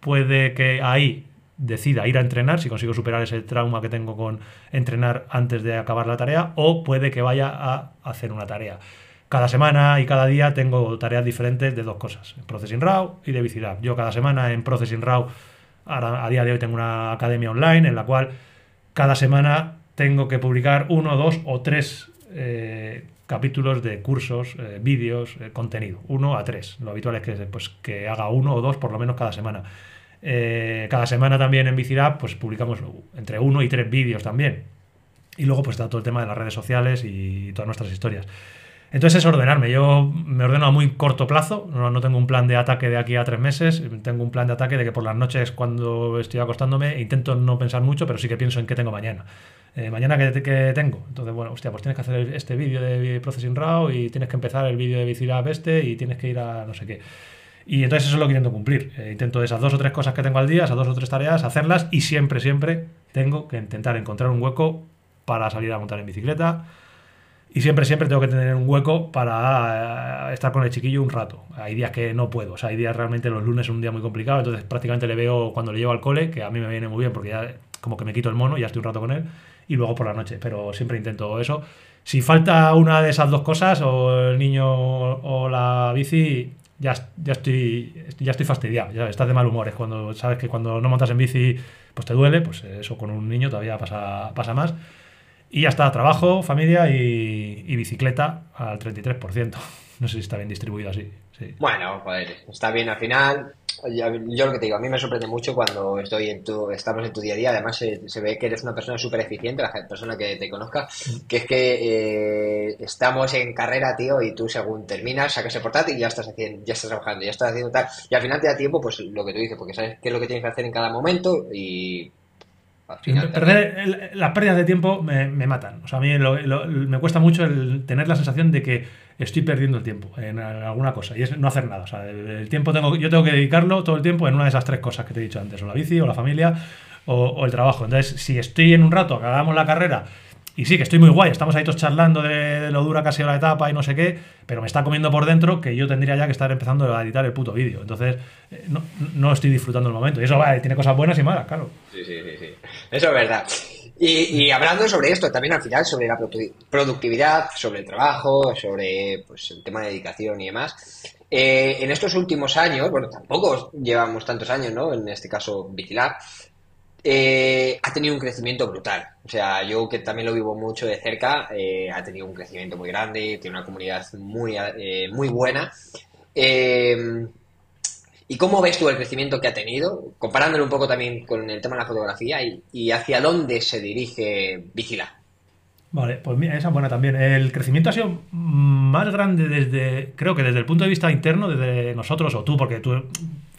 puede que ahí decida ir a entrenar, si consigo superar ese trauma que tengo con entrenar antes de acabar la tarea, o puede que vaya a hacer una tarea. Cada semana y cada día tengo tareas diferentes de dos cosas, Processing Raw y de Bicilab. Yo cada semana en Processing Raw, ahora, a día de hoy tengo una academia online en la cual cada semana tengo que publicar uno, dos o tres eh, capítulos de cursos, eh, vídeos, eh, contenido. Uno a tres. Lo habitual es que, pues, que haga uno o dos por lo menos cada semana. Cada semana también en Bicilab pues publicamos entre uno y tres vídeos también. Y luego pues está todo el tema de las redes sociales y todas nuestras historias. Entonces es ordenarme. Yo me ordeno a muy corto plazo. No, no, tengo un plan de ataque de aquí a tres meses. Tengo un plan de ataque de que por las noches, cuando estoy acostándome, intento no pensar mucho, pero sí que pienso en qué tengo mañana. Eh, mañana ¿qué, tengo. Entonces, bueno, hostia, pues tienes que hacer este vídeo de Processing Raw y tienes que empezar el vídeo de Bicilab este y tienes que ir a no sé qué. Y entonces eso es lo que intento cumplir. Eh, intento esas dos o tres cosas que tengo al día, esas dos o tres tareas, hacerlas y siempre, siempre tengo que intentar encontrar un hueco para salir a montar en bicicleta. Y siempre, siempre tengo que tener un hueco para eh, estar con el chiquillo un rato. Hay días que no puedo. O sea, hay días realmente los lunes es un día muy complicado. Entonces prácticamente le veo cuando le llevo al cole, que a mí me viene muy bien porque ya como que me quito el mono, ya estoy un rato con él. Y luego por la noche. Pero siempre intento eso. Si falta una de esas dos cosas, o el niño o la bici, ya, ya, estoy, ya estoy fastidiado, ya estás de mal humor. Es cuando sabes que cuando no montas en bici, pues te duele, pues eso con un niño todavía pasa, pasa más. Y ya está, trabajo, familia y, y bicicleta al 33%. No sé si está bien distribuido así. Sí. Bueno, joder, está bien al final yo lo que te digo, a mí me sorprende mucho cuando estoy en tu, estamos en tu día a día, además se, ve que eres una persona súper eficiente, la persona que te conozca, que es que eh, estamos en carrera, tío, y tú según terminas, sacas el portátil y ya estás haciendo, ya estás trabajando, ya estás haciendo tal, y al final te da tiempo, pues lo que tú dices, porque sabes qué es lo que tienes que hacer en cada momento y Perder, las pérdidas de tiempo me, matan. O sea, a mí me cuesta mucho el tener la sensación de que estoy perdiendo el tiempo en alguna cosa y es no hacer nada. O sea, el, tiempo tengo, yo tengo que dedicarlo todo el tiempo en una de esas tres cosas que te he dicho antes, o la bici, o la familia, o, el trabajo. Entonces, si estoy en un rato, que hagamos la carrera y sí, que estoy muy guay, estamos ahí todos charlando de, lo dura que ha sido la etapa y no sé qué, pero me está comiendo por dentro que yo tendría ya que estar empezando a editar el puto vídeo. Entonces, eh, no, no, estoy disfrutando el momento. Y eso tiene cosas buenas y malas, claro. Sí, sí, sí, sí. Eso es verdad. Y, hablando sobre esto, también al final, sobre la productividad, sobre el trabajo, sobre pues, el tema de dedicación y demás. Eh, en estos últimos años, bueno, tampoco llevamos tantos años, ¿no? En este caso, Vitilab, eh, ha tenido un crecimiento brutal. O sea, yo que también lo vivo mucho de cerca, eh, ha tenido un crecimiento muy grande, tiene una comunidad muy, eh, muy buena. ¿Y cómo ves tú el crecimiento que ha tenido, comparándolo un poco también con el tema de la fotografía y, hacia dónde se dirige Vigila? Vale, pues mira, esa es buena también. El crecimiento ha sido más grande desde, creo que desde el punto de vista interno, desde nosotros o tú, porque tú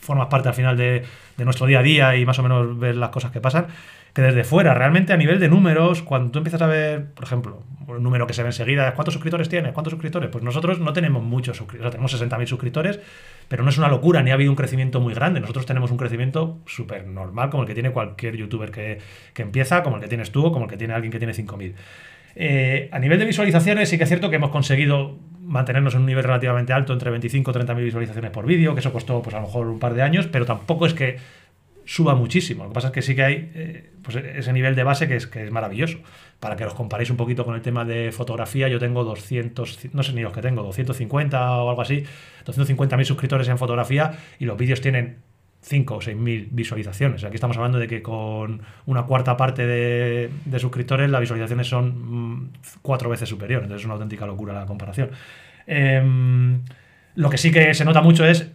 formas parte al final de, nuestro día a día y más o menos ves las cosas que pasan, que desde fuera, realmente a nivel de números, cuando tú empiezas a ver, por ejemplo, un número que se ve enseguida, ¿cuántos suscriptores tienes? ¿Cuántos suscriptores? Pues nosotros no tenemos muchos suscriptores, tenemos 60.000 suscriptores, pero no es una locura, ni ha habido un crecimiento muy grande. Nosotros tenemos un crecimiento súper normal, como el que tiene cualquier youtuber que, que, empieza, como el que tienes tú o como el que tiene alguien que tiene 5.000. Eh, a nivel de visualizaciones, sí que es cierto que hemos conseguido mantenernos en un nivel relativamente alto, entre 25 y 30 mil visualizaciones por vídeo, que eso costó pues a lo mejor un par de años, pero tampoco es que suba muchísimo. Lo que pasa es que sí que hay eh, pues, ese nivel de base que es, que es maravilloso. Para que os comparéis un poquito con el tema de fotografía, yo tengo 200, no sé ni los que tengo, 250 o algo así, 250 mil suscriptores en fotografía y los vídeos tienen 5 o 6 mil visualizaciones. Aquí estamos hablando de que con una cuarta parte de, suscriptores las visualizaciones son mm, cuatro veces superiores. Entonces es una auténtica locura la comparación. Em, lo que sí que se nota mucho es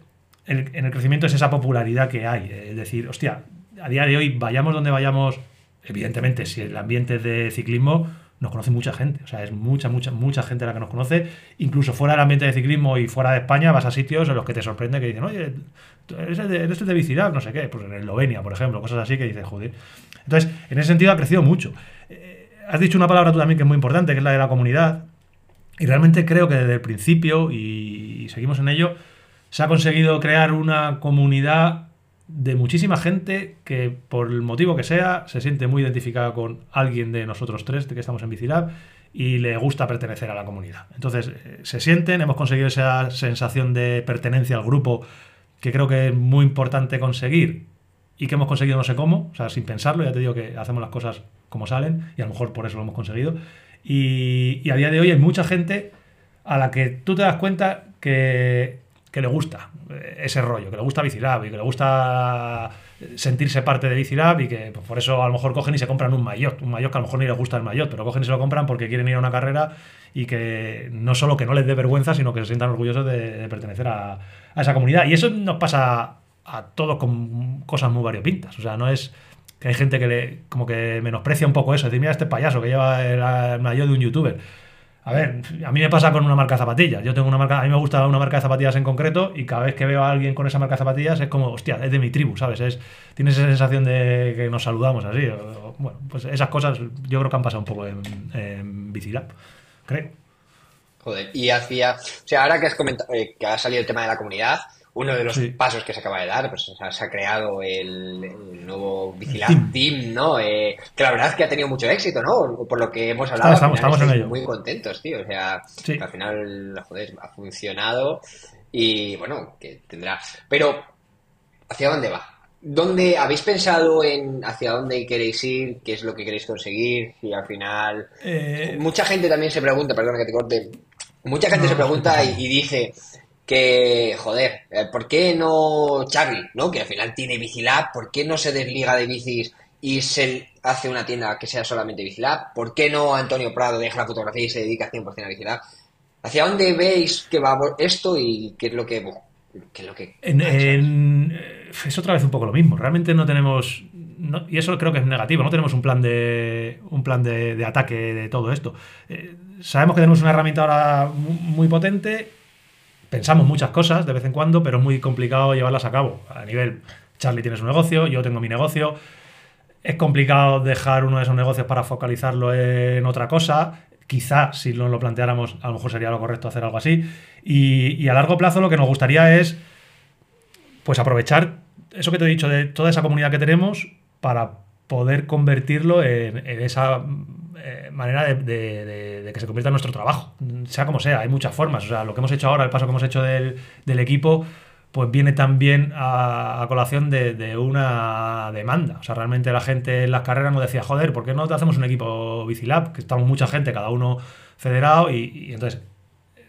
en el crecimiento es esa popularidad que hay. Es decir, hostia, a día de hoy vayamos donde vayamos, evidentemente si el ambiente de ciclismo nos conoce mucha gente. O sea, es mucha, mucha, mucha gente la que nos conoce. Incluso fuera del ambiente de ciclismo y fuera de España vas a sitios en los que te sorprende que dicen, oye, eres el de, eres no sé qué, pues en Eslovenia, por ejemplo, cosas así que dices, joder. Entonces, en ese sentido ha crecido mucho. Eh, has dicho una palabra tú también que es muy importante, que es la de la comunidad. Y realmente creo que desde el principio, y seguimos en ello, se ha conseguido crear una comunidad de muchísima gente que, por el motivo que sea, se siente muy identificada con alguien de nosotros tres, de que estamos en Bicilab, y le gusta pertenecer a la comunidad. Entonces, eh, se sienten, hemos conseguido esa sensación de pertenencia al grupo que creo que es muy importante conseguir y que hemos conseguido no sé cómo, o sea, sin pensarlo, ya te digo que hacemos las cosas como salen y a lo mejor por eso lo hemos conseguido. Y, a día de hoy hay mucha gente a la que tú te das cuenta que, que le gusta ese rollo, que le gusta Bicilab y que le gusta sentirse parte de Bicilab y que pues, por eso a lo mejor cogen y se compran un maillot, un maillot que a lo mejor ni les gusta el maillot, pero cogen y se lo compran porque quieren ir a una carrera y que no solo que no les dé vergüenza, sino que se sientan orgullosos de, pertenecer a, esa comunidad. Y eso nos pasa a todos con cosas muy variopintas, o sea, no es que hay gente que le como que menosprecia un poco eso, decir, mira este payaso que lleva el, maillot de un youtuber. A ver, a mí me pasa con una marca de zapatillas. Yo tengo una marca, a mí me gusta una marca de zapatillas en concreto y cada vez que veo a alguien con esa marca de zapatillas es como, hostia, es de mi tribu, ¿sabes? Es, tienes esa sensación de que nos saludamos así. bueno, pues esas cosas yo creo que han pasado un poco en, en Bicilab, creo. Joder, y hacia, o sea, ahora que has comentado, eh, que ha salido el tema de la comunidad, uno de los pasos que se acaba de dar, pues se ha creado el, nuevo Vigilante Team, ¿no? Eh, que la verdad es que ha tenido mucho éxito, ¿no? Por lo que hemos hablado, estamos, estamos en ello. muy contentos, tío. O sea, al final, joder, ha funcionado y bueno, que tendrá. Pero, ¿hacia dónde va? ¿Dónde habéis pensado en hacia dónde queréis ir? ¿Qué es lo que queréis conseguir? Y al final, eh, mucha gente también se pregunta, perdona que te corte, mucha gente se pregunta y dice que, joder, eh, ¿por qué no Charlie, ¿no? que al final tiene Bicilab, ¿por qué no se desliga de bicis y se hace una tienda que sea solamente Bicilab? ¿Por qué no Antonio Prado deja la fotografía y se dedica 100% a Bicilab? ¿Hacia dónde veis que va esto y qué es lo que... Qué es lo que es otra vez un poco lo mismo. Realmente no tenemos... y eso creo que es negativo. No tenemos un plan de un plan de, ataque de todo esto. Eh, sabemos que tenemos una herramienta ahora muy potente pensamos muchas cosas de vez en cuando, pero es muy complicado llevarlas a cabo. A nivel, Charlie tiene su negocio, yo tengo mi negocio. Es complicado dejar uno de esos negocios para focalizarlo en otra cosa. Quizá si no lo planteáramos, a lo mejor sería lo correcto hacer algo así. Y, a largo plazo lo que nos gustaría es pues aprovechar eso que te he dicho de toda esa comunidad que tenemos para poder convertirlo en esa eh, manera de, que se convierta en nuestro trabajo, sea como sea, hay muchas formas. O sea, lo que hemos hecho ahora, el paso que hemos hecho del, equipo, pues viene también a, colación de, una demanda. O sea, realmente la gente en las carreras nos decía, joder, ¿por qué no te hacemos un equipo Bicilab? Que estamos mucha gente, cada uno federado, y, y entonces,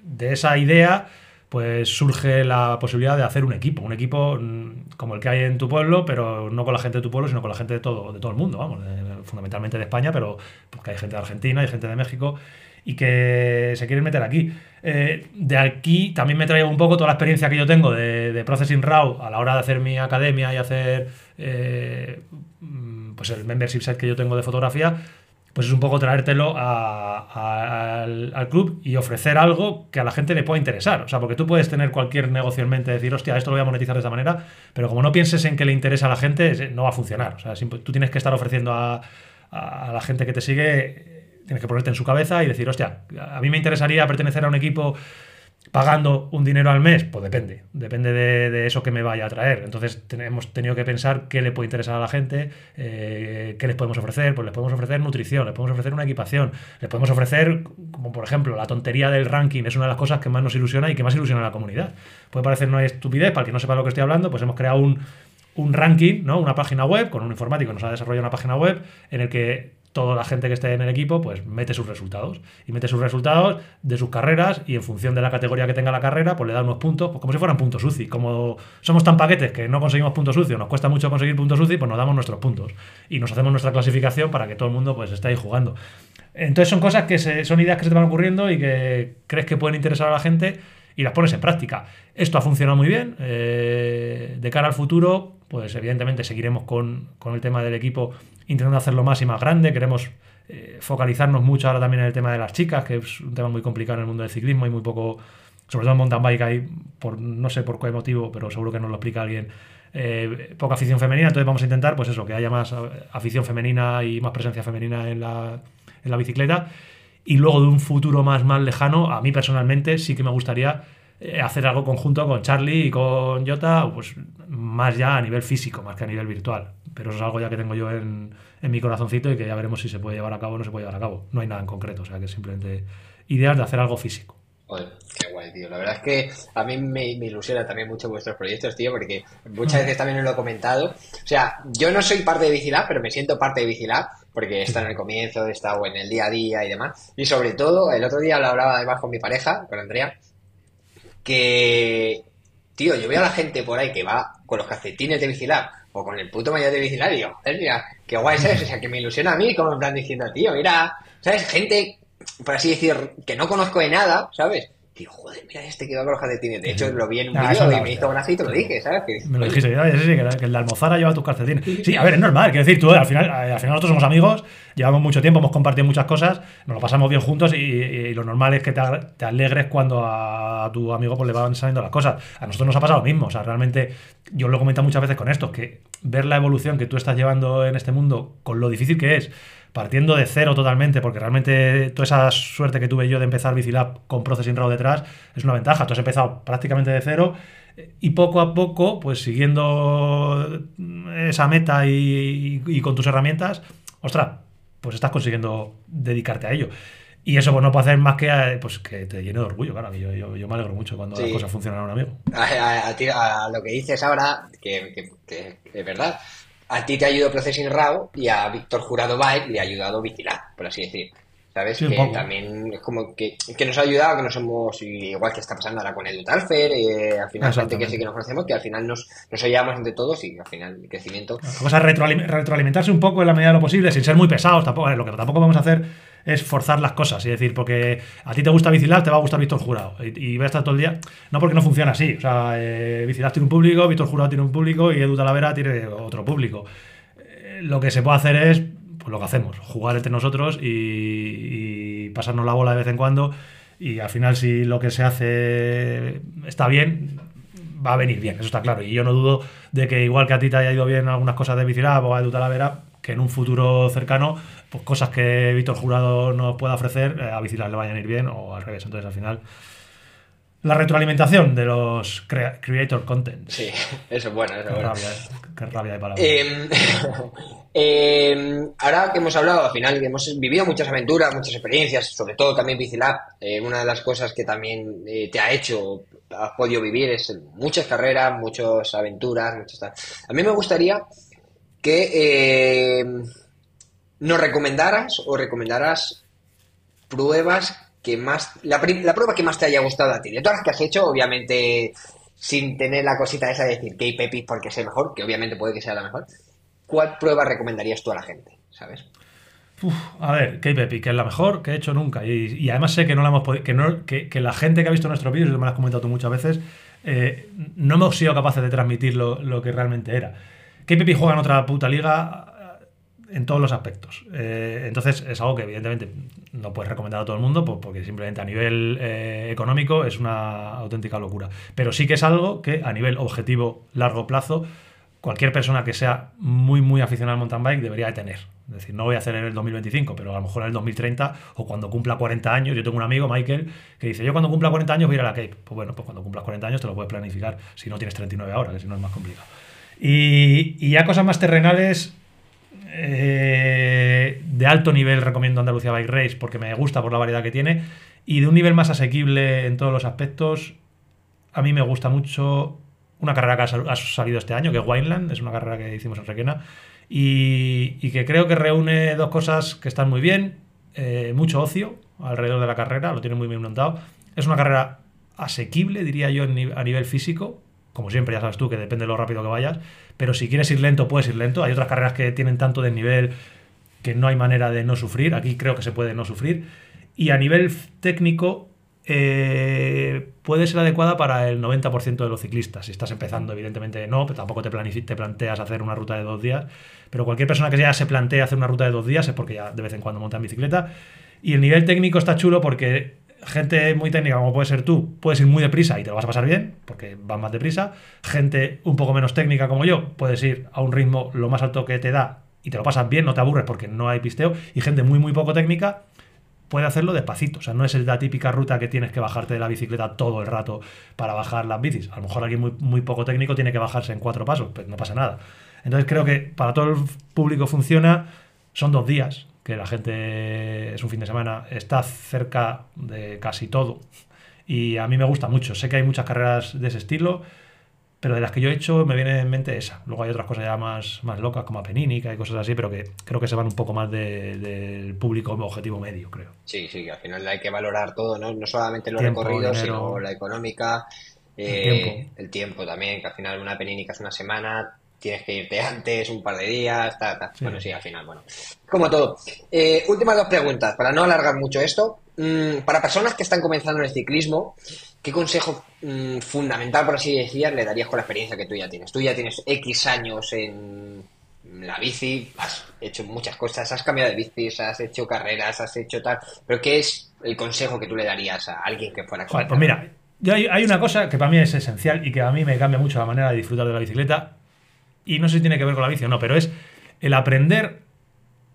de esa idea pues surge la posibilidad de hacer un equipo, un equipo mm, como el que hay en tu pueblo, pero no con la gente de tu pueblo, sino con la gente de todo, de todo el mundo, vamos, fundamentalmente de España, pero porque hay gente de Argentina, hay gente de México y que se quieren meter aquí. Eh, de aquí también me traigo un poco toda la experiencia que yo tengo de, Processing Raw a la hora de hacer mi academia y hacer eh, mm, pues el membership set que yo tengo de fotografía, pues es un poco traértelo al, club y ofrecer algo que a la gente le pueda interesar. O sea, porque tú puedes tener cualquier negocio en mente decir, hostia, esto lo voy a monetizar de esta manera, pero como no pienses en que le interesa a la gente, no va a funcionar. O sea, tú tienes que estar ofreciendo a, la gente que te sigue, tienes que ponerte en su cabeza y decir, hostia, a mí me interesaría pertenecer a un equipo pagando un dinero al mes, pues depende, depende de, eso que me vaya a traer. Entonces hemos tenido que pensar qué le puede interesar a la gente, eh, qué les podemos ofrecer, pues les podemos ofrecer nutrición, les podemos ofrecer una equipación, les podemos ofrecer, como por ejemplo, la tontería del ranking es una de las cosas que más nos ilusiona y que más ilusiona a la comunidad. Puede parecer una estupidez, para el que no sepa lo que estoy hablando, pues hemos creado un, un ranking, ¿no? una página web, con un informático nos ha desarrollado una página web en el que toda la gente que esté en el equipo, pues mete sus resultados. Y mete sus resultados de sus carreras y en función de la categoría que tenga la carrera, pues le da unos puntos, pues como si fueran puntos UCI. Como somos tan paquetes que no conseguimos puntos UCI, nos cuesta mucho conseguir puntos UCI, pues nos damos nuestros puntos. Y nos hacemos nuestra clasificación para que todo el mundo pues esté ahí jugando. Entonces son cosas que son ideas que se te van ocurriendo y que crees que pueden interesar a la gente y las pones en práctica. Esto ha funcionado muy bien. Eh, de cara al futuro, pues evidentemente seguiremos con, con el tema del equipo intentando hacerlo más y más grande. Queremos eh, focalizarnos mucho ahora también en el tema de las chicas, que es un tema muy complicado en el mundo del ciclismo y muy poco, sobre todo en mountain bike hay, por, no sé por qué motivo, pero seguro que nos lo explica alguien, eh, poca afición femenina. Entonces vamos a intentar, pues eso, que haya más afición femenina y más presencia femenina en la, en la bicicleta. Y luego de un futuro más, más lejano, a mí personalmente sí que me gustaría eh, hacer algo conjunto con Charlie y con Jota, pues más ya a nivel físico, más que a nivel virtual. Pero eso es algo ya que tengo yo en, mi corazoncito y que ya veremos si se puede llevar a cabo o no se puede llevar a cabo. No hay nada en concreto, o sea que simplemente ideas de hacer algo físico. Qué guay, tío. La verdad es que a mí me, ilusiona también mucho vuestros proyectos, tío, porque muchas veces también os lo he comentado. O sea, yo no soy parte de Vigilab, pero me siento parte de Vigilab, porque está en el comienzo, estado en el día a día y demás. Y sobre todo, el otro día lo hablaba además con mi pareja, con Andrea, que, tío, yo veo a la gente por ahí que va con los calcetines de vigilar o con el puto mayor de vigilar y joder, mira, qué guay es, o sea, que me ilusiona a mí, como en plan diciendo, tío, mira, ¿sabes? Gente, por así decir, que no conozco de nada, ¿sabes? Digo, joder, mira este que va con los calcetines. De hecho, lo vi en un Ah, es y la me hizo gracia y te lo dije, ¿sabes? Que- Me lo dijiste, sí, sí, que, que el de Almozara lleva tus calcetines. Sí, a ver, es normal, quiero decir, tú al final, al final nosotros somos amigos, llevamos mucho tiempo, hemos compartido muchas cosas, nos lo pasamos bien juntos y, y lo normal es que te, te alegres cuando a, tu amigo pues, le van saliendo las cosas. A nosotros nos ha pasado lo mismo, o sea, realmente yo lo he comentado muchas veces con esto, que ver la evolución que tú estás llevando en este mundo, con lo difícil que es, partiendo de cero totalmente, porque realmente toda esa suerte que tuve yo de empezar Bicilab con Processing Raw detrás es una ventaja. Tú has empezado prácticamente de cero y poco a poco, pues siguiendo esa meta y, y- y con tus herramientas, ostras, pues estás consiguiendo dedicarte a ello. Y eso pues no puede hacer más que, pues, que te llene de orgullo, claro. Yo, yo, yo me alegro mucho cuando Sí. las cosas funcionan a un amigo. a, a- a ti- a lo que dices ahora, que, que- que es verdad, a ti te ayudó Processing Raw y a Víctor Jurado Bike le ha ayudado Vigilar, por así decir. ¿Sabes? Sí, que también es como que, que nos ha ayudado, que nos hemos, igual que está pasando ahora con Edu Talfer, eh, al final gente que sí que nos conocemos, que al final nos, nos ayudamos entre todos y al final el crecimiento. Es retroalim- retroalimentarse un poco en la medida de lo posible, sin ser muy pesados. Tampoco, lo que tampoco vamos a hacer es forzar las cosas. Es decir, porque a ti te gusta Bicilab, te va a gustar Víctor Jurado. Y, y va a estar todo el día. No porque no funciona así. O sea, eh, tiene un público, Víctor Jurado tiene un público y Edu Talavera tiene otro público. Eh, lo que se puede hacer es pues, lo que hacemos: jugar entre nosotros y, y pasarnos la bola de vez en cuando. Y al final, si lo que se hace está bien, va a venir bien, eso está claro. Y yo no dudo de que igual que a ti te haya ido bien algunas cosas de Bicilab o a Edu Talavera, que en un futuro cercano, pues cosas que Víctor Jurado nos pueda ofrecer, eh, a Bicilab le vayan a ir bien o al revés. Entonces, al final, la retroalimentación de los crea- creator content. Sí, eso es bueno, eso Qué bueno. rabia, eh, qué rabia de palabras. Eh, eh, ahora que hemos hablado, al final, que hemos vivido muchas aventuras, muchas experiencias, sobre todo también Bicilab, eh, una de las cosas que también eh, te ha hecho, has podido vivir, es muchas carreras, muchas aventuras, muchas. A mí me gustaría que eh, nos recomendaras o recomendaras pruebas que más, la, la prueba que más te haya gustado a ti, de todas las que has hecho, obviamente sin tener la cosita esa de decir que hay pepis porque sé mejor, que obviamente puede que sea la mejor, ¿cuál prueba recomendarías tú a la gente? ¿Sabes? A ver, Cape Epic, que es la mejor que he hecho nunca. Y, además sé que no la hemos que, no, que, que la gente que ha visto nuestros vídeos, y me lo has comentado tú muchas veces, eh, no hemos sido capaces de transmitir lo, lo que realmente era. Cape Epic juega en otra puta liga en todos los aspectos. Eh, entonces es algo que evidentemente no puedes recomendar a todo el mundo porque simplemente a nivel eh, económico es una auténtica locura. Pero sí que es algo que a nivel objetivo largo plazo cualquier persona que sea muy muy aficionada al mountain bike debería de tener. Es decir, no voy a hacer en el 2025, pero a lo mejor en el 2030 o cuando cumpla 40 años. Yo tengo un amigo, Michael, que dice, yo cuando cumpla 40 años voy a ir a la Cape. Pues bueno, pues cuando cumplas 40 años te lo puedes planificar si no tienes 39 ahora, que si no es más complicado. Y, y ya cosas más terrenales, eh, de alto nivel recomiendo Andalucía Bike Race porque me gusta por la variedad que tiene. Y de un nivel más asequible en todos los aspectos, a mí me gusta mucho una carrera que ha sal- ha salido este año, que es Wineland, es una carrera que hicimos en Requena, y, y que creo que reúne dos cosas que están muy bien, eh, mucho ocio alrededor de la carrera, lo tiene muy bien montado. Es una carrera asequible, diría yo, a nivel físico, como siempre, ya sabes tú que depende de lo rápido que vayas, pero si quieres ir lento, puedes ir lento. Hay otras carreras que tienen tanto desnivel que no hay manera de no sufrir. Aquí creo que se puede no sufrir. Y a nivel técnico, eh, puede ser adecuada para el 90% de los ciclistas. Si estás empezando, evidentemente no, pero tampoco te, te planteas hacer una ruta de dos días. Pero cualquier persona que ya se plantea hacer una ruta de dos días es porque ya de vez en cuando monta en bicicleta. Y el nivel técnico está chulo porque gente muy técnica, como puede ser tú, puedes ir muy deprisa y te lo vas a pasar bien, porque vas más deprisa. Gente un poco menos técnica como yo, puedes ir a un ritmo lo más alto que te da y te lo pasas bien, no te aburres porque no hay pisteo. Y gente muy, muy poco técnica puede hacerlo despacito. O sea, no es la típica ruta que tienes que bajarte de la bicicleta todo el rato para bajar las bicis. A lo mejor alguien muy, muy poco técnico tiene que bajarse en cuatro pasos, pues no pasa nada. Entonces creo que para todo el público funciona. Son dos días, que la gente es un fin de semana, está cerca de casi todo. Y a mí me gusta mucho. Sé que hay muchas carreras de ese estilo, pero de las que yo he hecho me viene en mente esa. Luego hay otras cosas ya más, más locas, como Apenínica y cosas así, pero que creo que se van un poco más de- del público objetivo medio, creo. Sí, sí, que al final hay que valorar todo, ¿no? No solamente los Tiempo, recorridos, dinero. sino la económica, El eh, tiempo. el tiempo también, que al final una penínica es una semana, tienes que irte antes, un par de días, tal, tal. Bueno, sí, al final, bueno. Como todo. Eh, últimas dos preguntas, para no alargar mucho esto. Mm, para personas que están comenzando en el ciclismo, ¿qué consejo mm, fundamental, por así decir, le darías con la experiencia que tú ya tienes? Tú ya tienes X años en la bici, has hecho muchas cosas, has cambiado de bicis, has hecho carreras, has hecho tal, pero ¿qué es el consejo que tú le darías a alguien que fuera Pues mira, hay, hay una cosa que para mí es esencial y que a mí me cambia mucho la manera de disfrutar de la bicicleta, y no sé si tiene que ver con la bici o no, pero es el aprender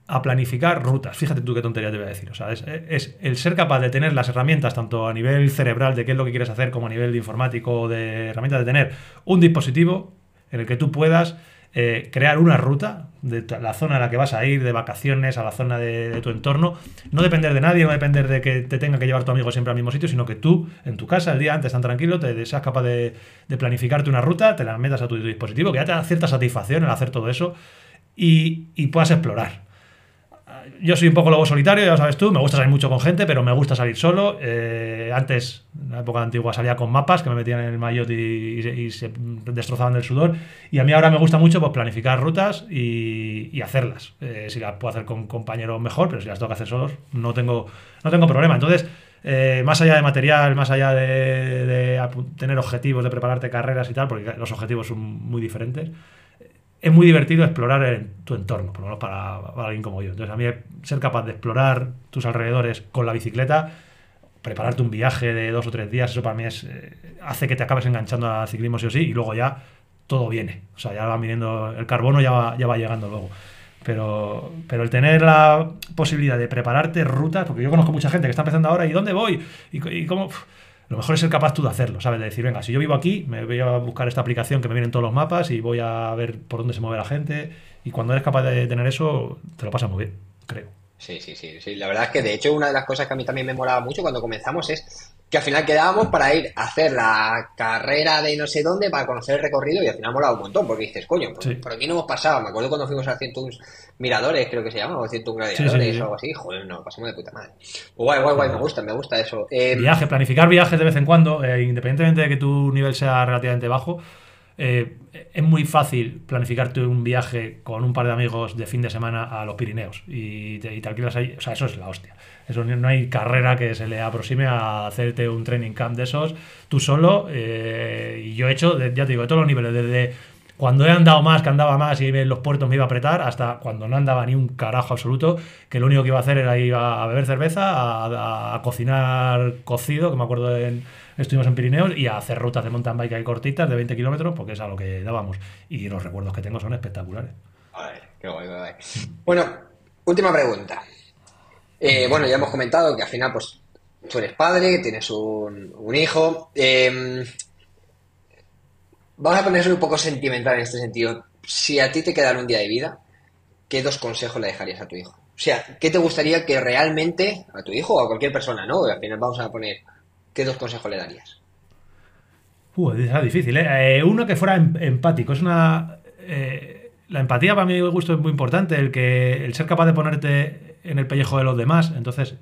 a planificar rutas. Fíjate tú qué tontería te voy a decir. O sea, es, es, el ser capaz de tener las herramientas, tanto a nivel cerebral de qué es lo que quieres hacer, como a nivel de informático, de herramientas, de tener un dispositivo en el que tú puedas eh, crear una ruta de la zona a la que vas a ir, de vacaciones, a la zona de, tu entorno. No depender de nadie, no depender de que te tenga que llevar tu amigo siempre al mismo sitio, sino que tú, en tu casa, el día antes, tan tranquilo, te seas capaz de, de planificarte una ruta, te la metas a tu, tu, dispositivo, que ya te da cierta satisfacción el hacer todo eso y, y puedas explorar yo soy un poco lobo solitario, ya lo sabes tú, me gusta salir mucho con gente, pero me gusta salir solo. Eh, antes, en la época antigua, salía con mapas que me metían en el maillot y, se destrozaban del sudor. Y a mí ahora me gusta mucho pues, planificar rutas y, hacerlas. Eh, si las puedo hacer con compañeros, mejor, pero si las tengo que hacer solos, no tengo, no tengo problema. Entonces, eh, más allá de material, más allá de, tener objetivos, de prepararte carreras y tal, porque los objetivos son muy diferentes es muy divertido explorar tu entorno, por lo menos para, alguien como yo. Entonces, a mí ser capaz de explorar tus alrededores con la bicicleta, prepararte un viaje de dos o tres días, eso para mí es, eh, hace que te acabes enganchando al ciclismo sí o sí, y luego ya todo viene. O sea, ya va viniendo, el carbono ya va, ya va llegando luego. Pero, pero el tener la posibilidad de prepararte rutas, porque yo conozco mucha gente que está empezando ahora, ¿y dónde voy? ¿Y, y cómo? Lo mejor es ser capaz tú de hacerlo, ¿sabes? De decir, venga, si yo vivo aquí, me voy a buscar esta aplicación que me vienen todos los mapas y voy a ver por dónde se mueve la gente. Y cuando eres capaz de tener eso, te lo pasas muy bien, creo. Sí, sí, sí, sí. La verdad es que de hecho una de las cosas que a mí también me molaba mucho cuando comenzamos es que al final quedábamos para ir a hacer la carrera de no sé dónde para conocer el recorrido y al final molaba un montón porque dices, coño, por, sí. por aquí no hemos pasado. Me acuerdo cuando fuimos a 101 Miradores, creo que se llama, o 101 Gladiadores sí, sí, o algo así. Joder, no, pasamos de puta madre. Guay, guay, guay, me gusta, me gusta eso. Eh, Viaje, planificar viajes de vez en cuando, eh, independientemente de que tu nivel sea relativamente bajo. Eh, es muy fácil planificarte un viaje con un par de amigos de fin de semana a los Pirineos y te, y te alquilas ahí. O sea, eso es la hostia. Eso no hay carrera que se le aproxime a hacerte un training camp de esos tú solo. Eh, y yo he hecho, ya te digo, de todos los niveles, desde cuando he andado más, que andaba más y en los puertos me iba a apretar, hasta cuando no andaba ni un carajo absoluto, que lo único que iba a hacer era ir a, beber cerveza, a, cocinar cocido, que me acuerdo en, estuvimos en Pirineos, y a hacer rutas de mountain bike ahí cortitas de 20 kilómetros, porque es a lo que dábamos. Y los recuerdos que tengo son espectaculares. A ver, qué guay, qué guay. Bueno, última pregunta. Eh, bueno, ya hemos comentado que al final, pues, tú eres padre, tienes un, hijo. Eh, vamos a ponerse un poco sentimental en este sentido. Si a ti te quedara un día de vida, ¿qué dos consejos le dejarías a tu hijo? O sea, ¿qué te gustaría que realmente, a tu hijo o a cualquier persona, ¿no? Al final vamos a poner, ¿qué dos consejos le darías? Uh, es difícil, ¿eh? Uno que fuera em empático. Es una. Eh, la empatía para mi gusto es muy importante, el que el ser capaz de ponerte en el pellejo de los demás. Entonces,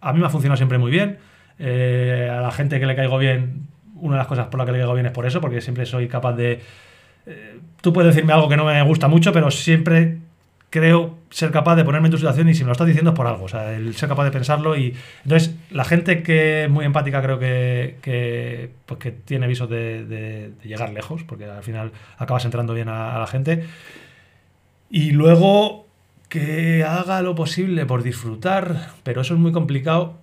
a mí me ha funcionado siempre muy bien. Eh, a la gente que le caigo bien, una de las cosas por las que le caigo bien es por eso, porque siempre soy capaz de... Eh, tú puedes decirme algo que no me gusta mucho, pero siempre creo ser capaz de ponerme en tu situación y si me lo estás diciendo es por algo, o sea, el ser capaz de pensarlo y entonces la gente que es muy empática creo que, que, pues tiene visos de, llegar lejos, porque al final acabas entrando bien a la gente. Y luego que haga lo posible por disfrutar, pero eso es muy complicado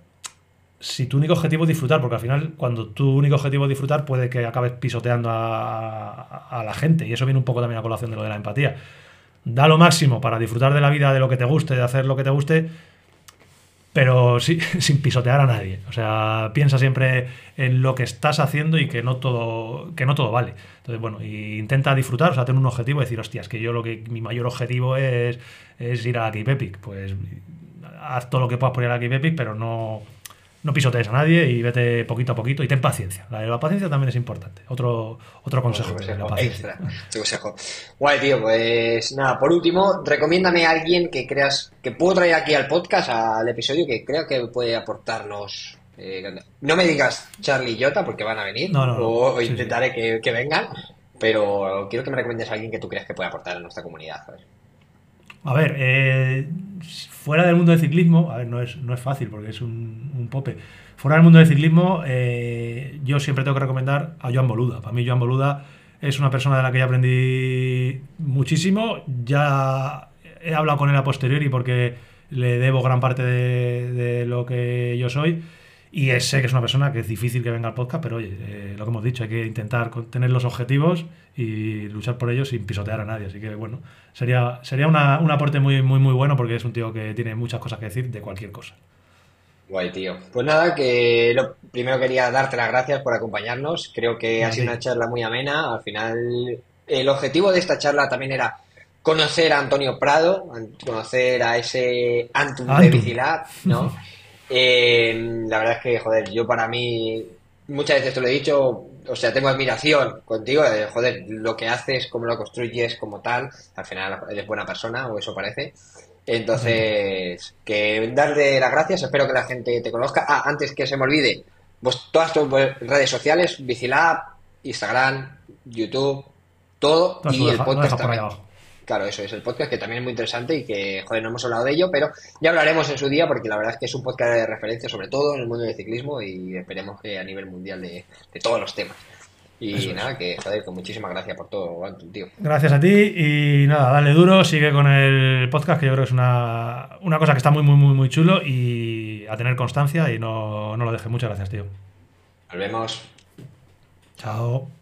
si tu único objetivo es disfrutar, porque al final cuando tu único objetivo es disfrutar puede que acabes pisoteando a, la gente y eso viene un poco también a colación de lo de la empatía. Da lo máximo para disfrutar de la vida, de lo que te guste, de hacer lo que te guste, pero sí, sin pisotear a nadie. O sea, piensa siempre en lo que estás haciendo y que no todo, que no todo vale. Entonces, bueno, y intenta disfrutar, o sea, tener un objetivo decir, hostia, es que yo lo que mi mayor objetivo es, es ir a Cape Epic. Pues haz todo lo que puedas por ir a Cape Epic, pero no, no pisotees a nadie y vete poquito a poquito y ten paciencia. La, la paciencia también es importante. Otro, otro consejo. Otro consejo, extra. Consejo. Guay, tío, pues nada, por último, recomiéndame a alguien que creas que puedo traer aquí al podcast, al episodio, que creo que puede aportarnos. Eh, no me digas Charlie y Jota porque van a venir, no, no, o, o, intentaré sí, sí. Que, que, vengan. pero quiero que me recomiendes a alguien que tú creas que puede aportar a nuestra comunidad. ¿sabes? A ver, eh, fuera del mundo del ciclismo, a ver, no es, no es fácil porque es un, un pope. Fuera del mundo del ciclismo, eh, yo siempre tengo que recomendar a Joan Boluda. Para mí, Joan Boluda es una persona de la que ya aprendí muchísimo. Ya he hablado con él a posteriori porque le debo gran parte de, de lo que yo soy. Y sé que es una persona que es difícil que venga al podcast, pero oye, eh, lo que hemos dicho, hay que intentar tener los objetivos y luchar por ellos sin pisotear a nadie. Así que bueno, sería, sería una- un aporte muy, muy, muy bueno porque es un tío que tiene muchas cosas que decir de cualquier cosa. Guay, tío. Pues nada, que lo primero quería darte las gracias por acompañarnos. Creo que ha sido una charla muy amena. Al final, el objetivo de esta charla también era conocer a Antonio Prado, conocer a ese Antum de Antum. Bicilab, ¿no? Eh, la verdad es que, joder, yo para mí, muchas veces te lo he dicho, o sea, tengo admiración contigo, de, joder, lo que haces, cómo lo construyes como tal, al final eres buena persona, o eso parece. Entonces, que darle las gracias, espero que la gente te conozca. Ah, antes que se me olvide, pues todas tus redes sociales, Bicilab, Instagram, YouTube, todo, y el podcast también. Claro, eso es el podcast que también es muy interesante y que, joder, no hemos hablado de ello, pero ya hablaremos en su día porque la verdad es que es un podcast de referencia sobre todo en el mundo del ciclismo y esperemos que a nivel mundial de, de todos los temas. Y Eso es. nada, que, joder, con muchísimas gracias por todo, Anton, tío. Gracias a ti y nada, dale duro, sigue con el podcast que yo creo que es una, una cosa que está muy, muy, muy, muy chulo y a tener constancia y no, no lo dejes. Muchas gracias, tío. Nos vemos. Chao.